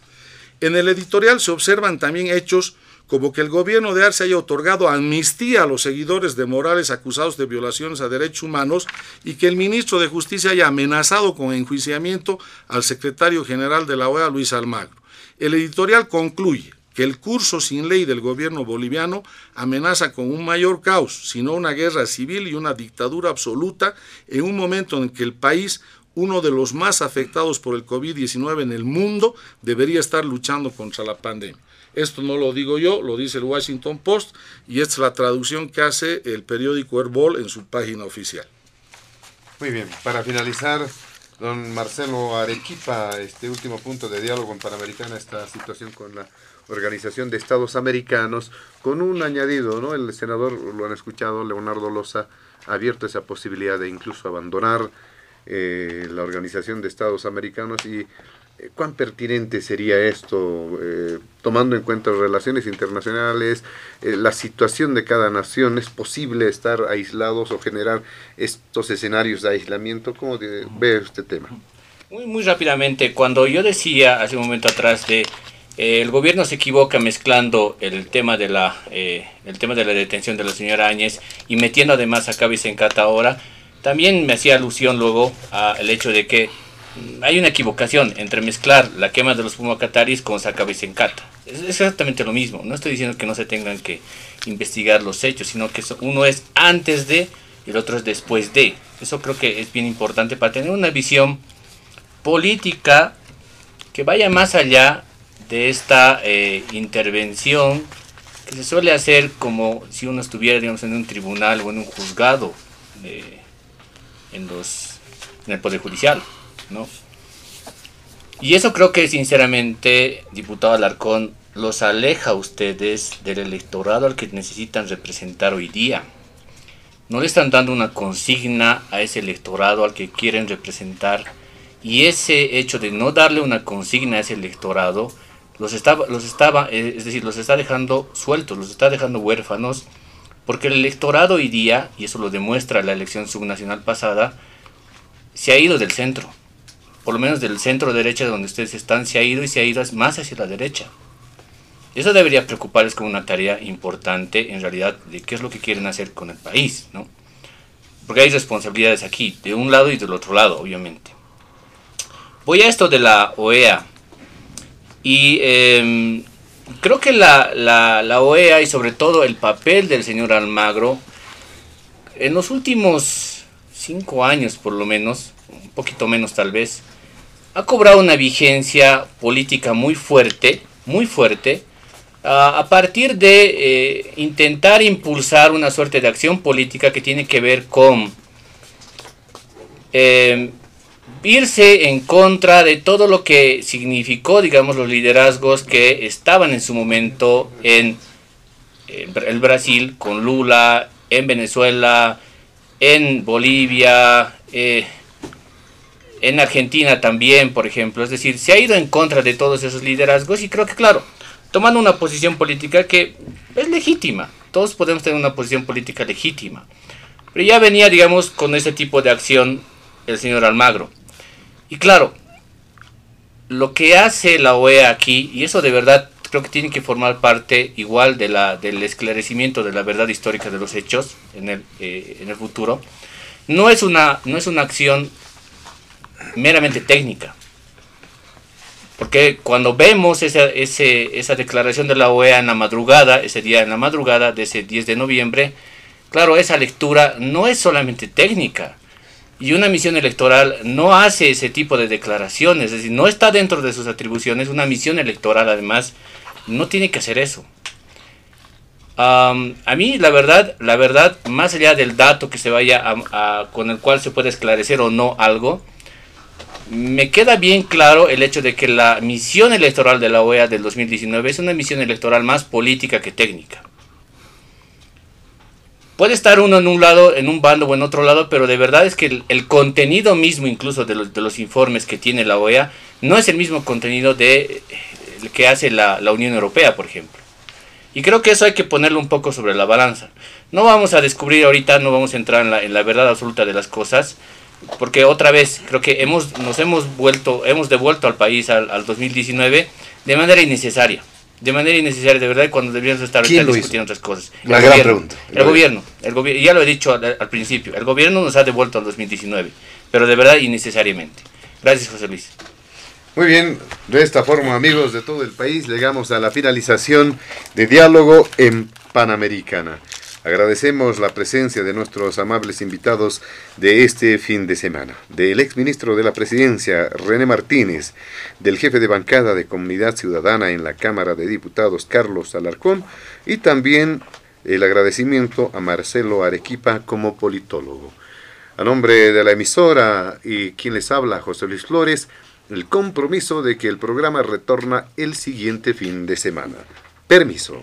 En el editorial se observan también hechos como que el gobierno de Arce haya otorgado amnistía a los seguidores de Morales acusados de violaciones a derechos humanos y que el ministro de Justicia haya amenazado con enjuiciamiento al secretario general de la OEA, Luis Almagro. El editorial concluye que el curso sin ley del gobierno boliviano amenaza con un mayor caos, sino una guerra civil y una dictadura absoluta en un momento en que el país uno de los más afectados por el COVID-19 en el mundo, debería estar luchando contra la pandemia. Esto no lo digo yo, lo dice el Washington Post y es la traducción que hace el periódico Herbol en su página oficial. Muy bien, para finalizar, don Marcelo Arequipa, este último punto de diálogo en Panamericana, esta situación con la Organización de Estados Americanos, con un añadido, ¿no? El senador, lo han escuchado, Leonardo Loza, ha abierto esa posibilidad de incluso abandonar eh, la Organización de Estados Americanos y ¿Cuán pertinente sería esto, eh, tomando en cuenta relaciones internacionales, eh, la situación de cada nación? ¿Es posible estar aislados o generar estos escenarios de aislamiento? ¿Cómo ve este tema? Muy, muy rápidamente, cuando yo decía hace un momento atrás de eh, el gobierno se equivoca mezclando el tema de la el tema de la detención de la señora Áñez y metiendo además a Cata ahora, también me hacía alusión luego al hecho de que hay una equivocación entre mezclar la quema de los Pumacataris con Sacabesencata. Es exactamente lo mismo. No estoy diciendo que no se tengan que investigar los hechos, sino que uno es antes de y el otro es después de. Eso creo que es bien importante para tener una visión política que vaya más allá de esta eh, intervención que se suele hacer como si uno estuviera digamos, en un tribunal o en un juzgado eh, en, los, en el Poder Judicial. ¿no? Y eso creo que sinceramente, diputado Alarcón, los aleja a ustedes del electorado al que necesitan representar hoy día. No le están dando una consigna a ese electorado al que quieren representar y ese hecho de no darle una consigna a ese electorado los estaba, los estaba, eh, es decir, los está dejando sueltos, los está dejando huérfanos, porque el electorado hoy día, y eso lo demuestra la elección subnacional pasada, se ha ido del centro por lo menos del centro derecha donde ustedes están, se ha ido y se ha ido más hacia la derecha. Eso debería preocuparles como una tarea importante en realidad de qué es lo que quieren hacer con el país, ¿no? Porque hay responsabilidades aquí, de un lado y del otro lado, obviamente. Voy a esto de la OEA. Y em, creo que la, la OEA y sobre todo el papel del señor Almagro, en los últimos cinco años por lo menos, un poquito menos tal vez, ha cobrado una vigencia política muy fuerte, muy fuerte, a partir de eh, intentar impulsar una suerte de acción política que tiene que ver con eh, irse en contra de todo lo que significó, digamos, los liderazgos que estaban en su momento en el Brasil, con Lula, en Venezuela, en Bolivia, eh, en Argentina también, por ejemplo. Es decir, se ha ido en contra de todos esos liderazgos y creo que, claro, tomando una posición política que es legítima. Todos podemos tener una posición política legítima. Pero ya venía, digamos, con ese tipo de acción el señor Almagro. Y claro, lo que hace la OEA aquí, y eso de verdad creo que tiene que formar parte igual de la, del esclarecimiento de la verdad histórica de los hechos en el, eh, en el futuro, no es, una, no es una acción meramente técnica. Porque cuando vemos esa, esa declaración de la OEA en la madrugada, ese día en la madrugada de ese 10 de noviembre, claro, esa lectura no es solamente técnica. Y una misión electoral no hace ese tipo de declaraciones, es decir, no está dentro de sus atribuciones. Una misión electoral, además, no tiene que hacer eso. a mí, la verdad, la verdad, más allá del dato que se vaya con el cual se puede esclarecer o no algo, me queda bien claro el hecho de que la misión electoral de la OEA del 2019 es una misión electoral más política que técnica. Puede estar uno en un lado, en un bando o en otro lado, pero de verdad es que el, contenido mismo incluso de los, de los, informes que tiene la OEA no es el mismo contenido de que hace la, Unión Europea, por ejemplo. Y creo que eso hay que ponerlo un poco sobre la balanza. No vamos a descubrir ahorita, no vamos a entrar en la, verdad absoluta de las cosas, porque otra vez creo que hemos nos hemos vuelto hemos devuelto al país al, 2019 de manera innecesaria de manera innecesaria de verdad cuando deberíamos estar discutiendo otras cosas. La el gran gobierno, pregunta. el gobierno el gobierno ya lo he dicho al, al, principio el gobierno nos ha devuelto al 2019 pero de verdad innecesariamente. Gracias José Luis. Muy bien, de esta forma amigos de todo el país llegamos a la finalización de diálogo en Panamericana. Agradecemos la presencia de nuestros amables invitados de este fin de semana, del exministro de la Presidencia, René Martínez, del jefe de bancada de Comunidad Ciudadana en la Cámara de Diputados, Carlos Alarcón, y también el agradecimiento a Marcelo Arequipa como politólogo. A nombre de la emisora y quien les habla, José Luis Flores, el compromiso de que el programa retorna el siguiente fin de semana. Permiso.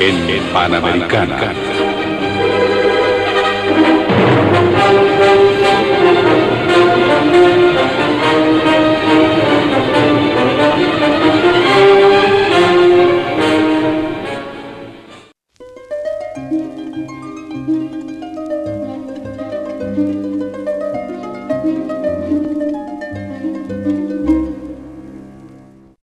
en Panamericana.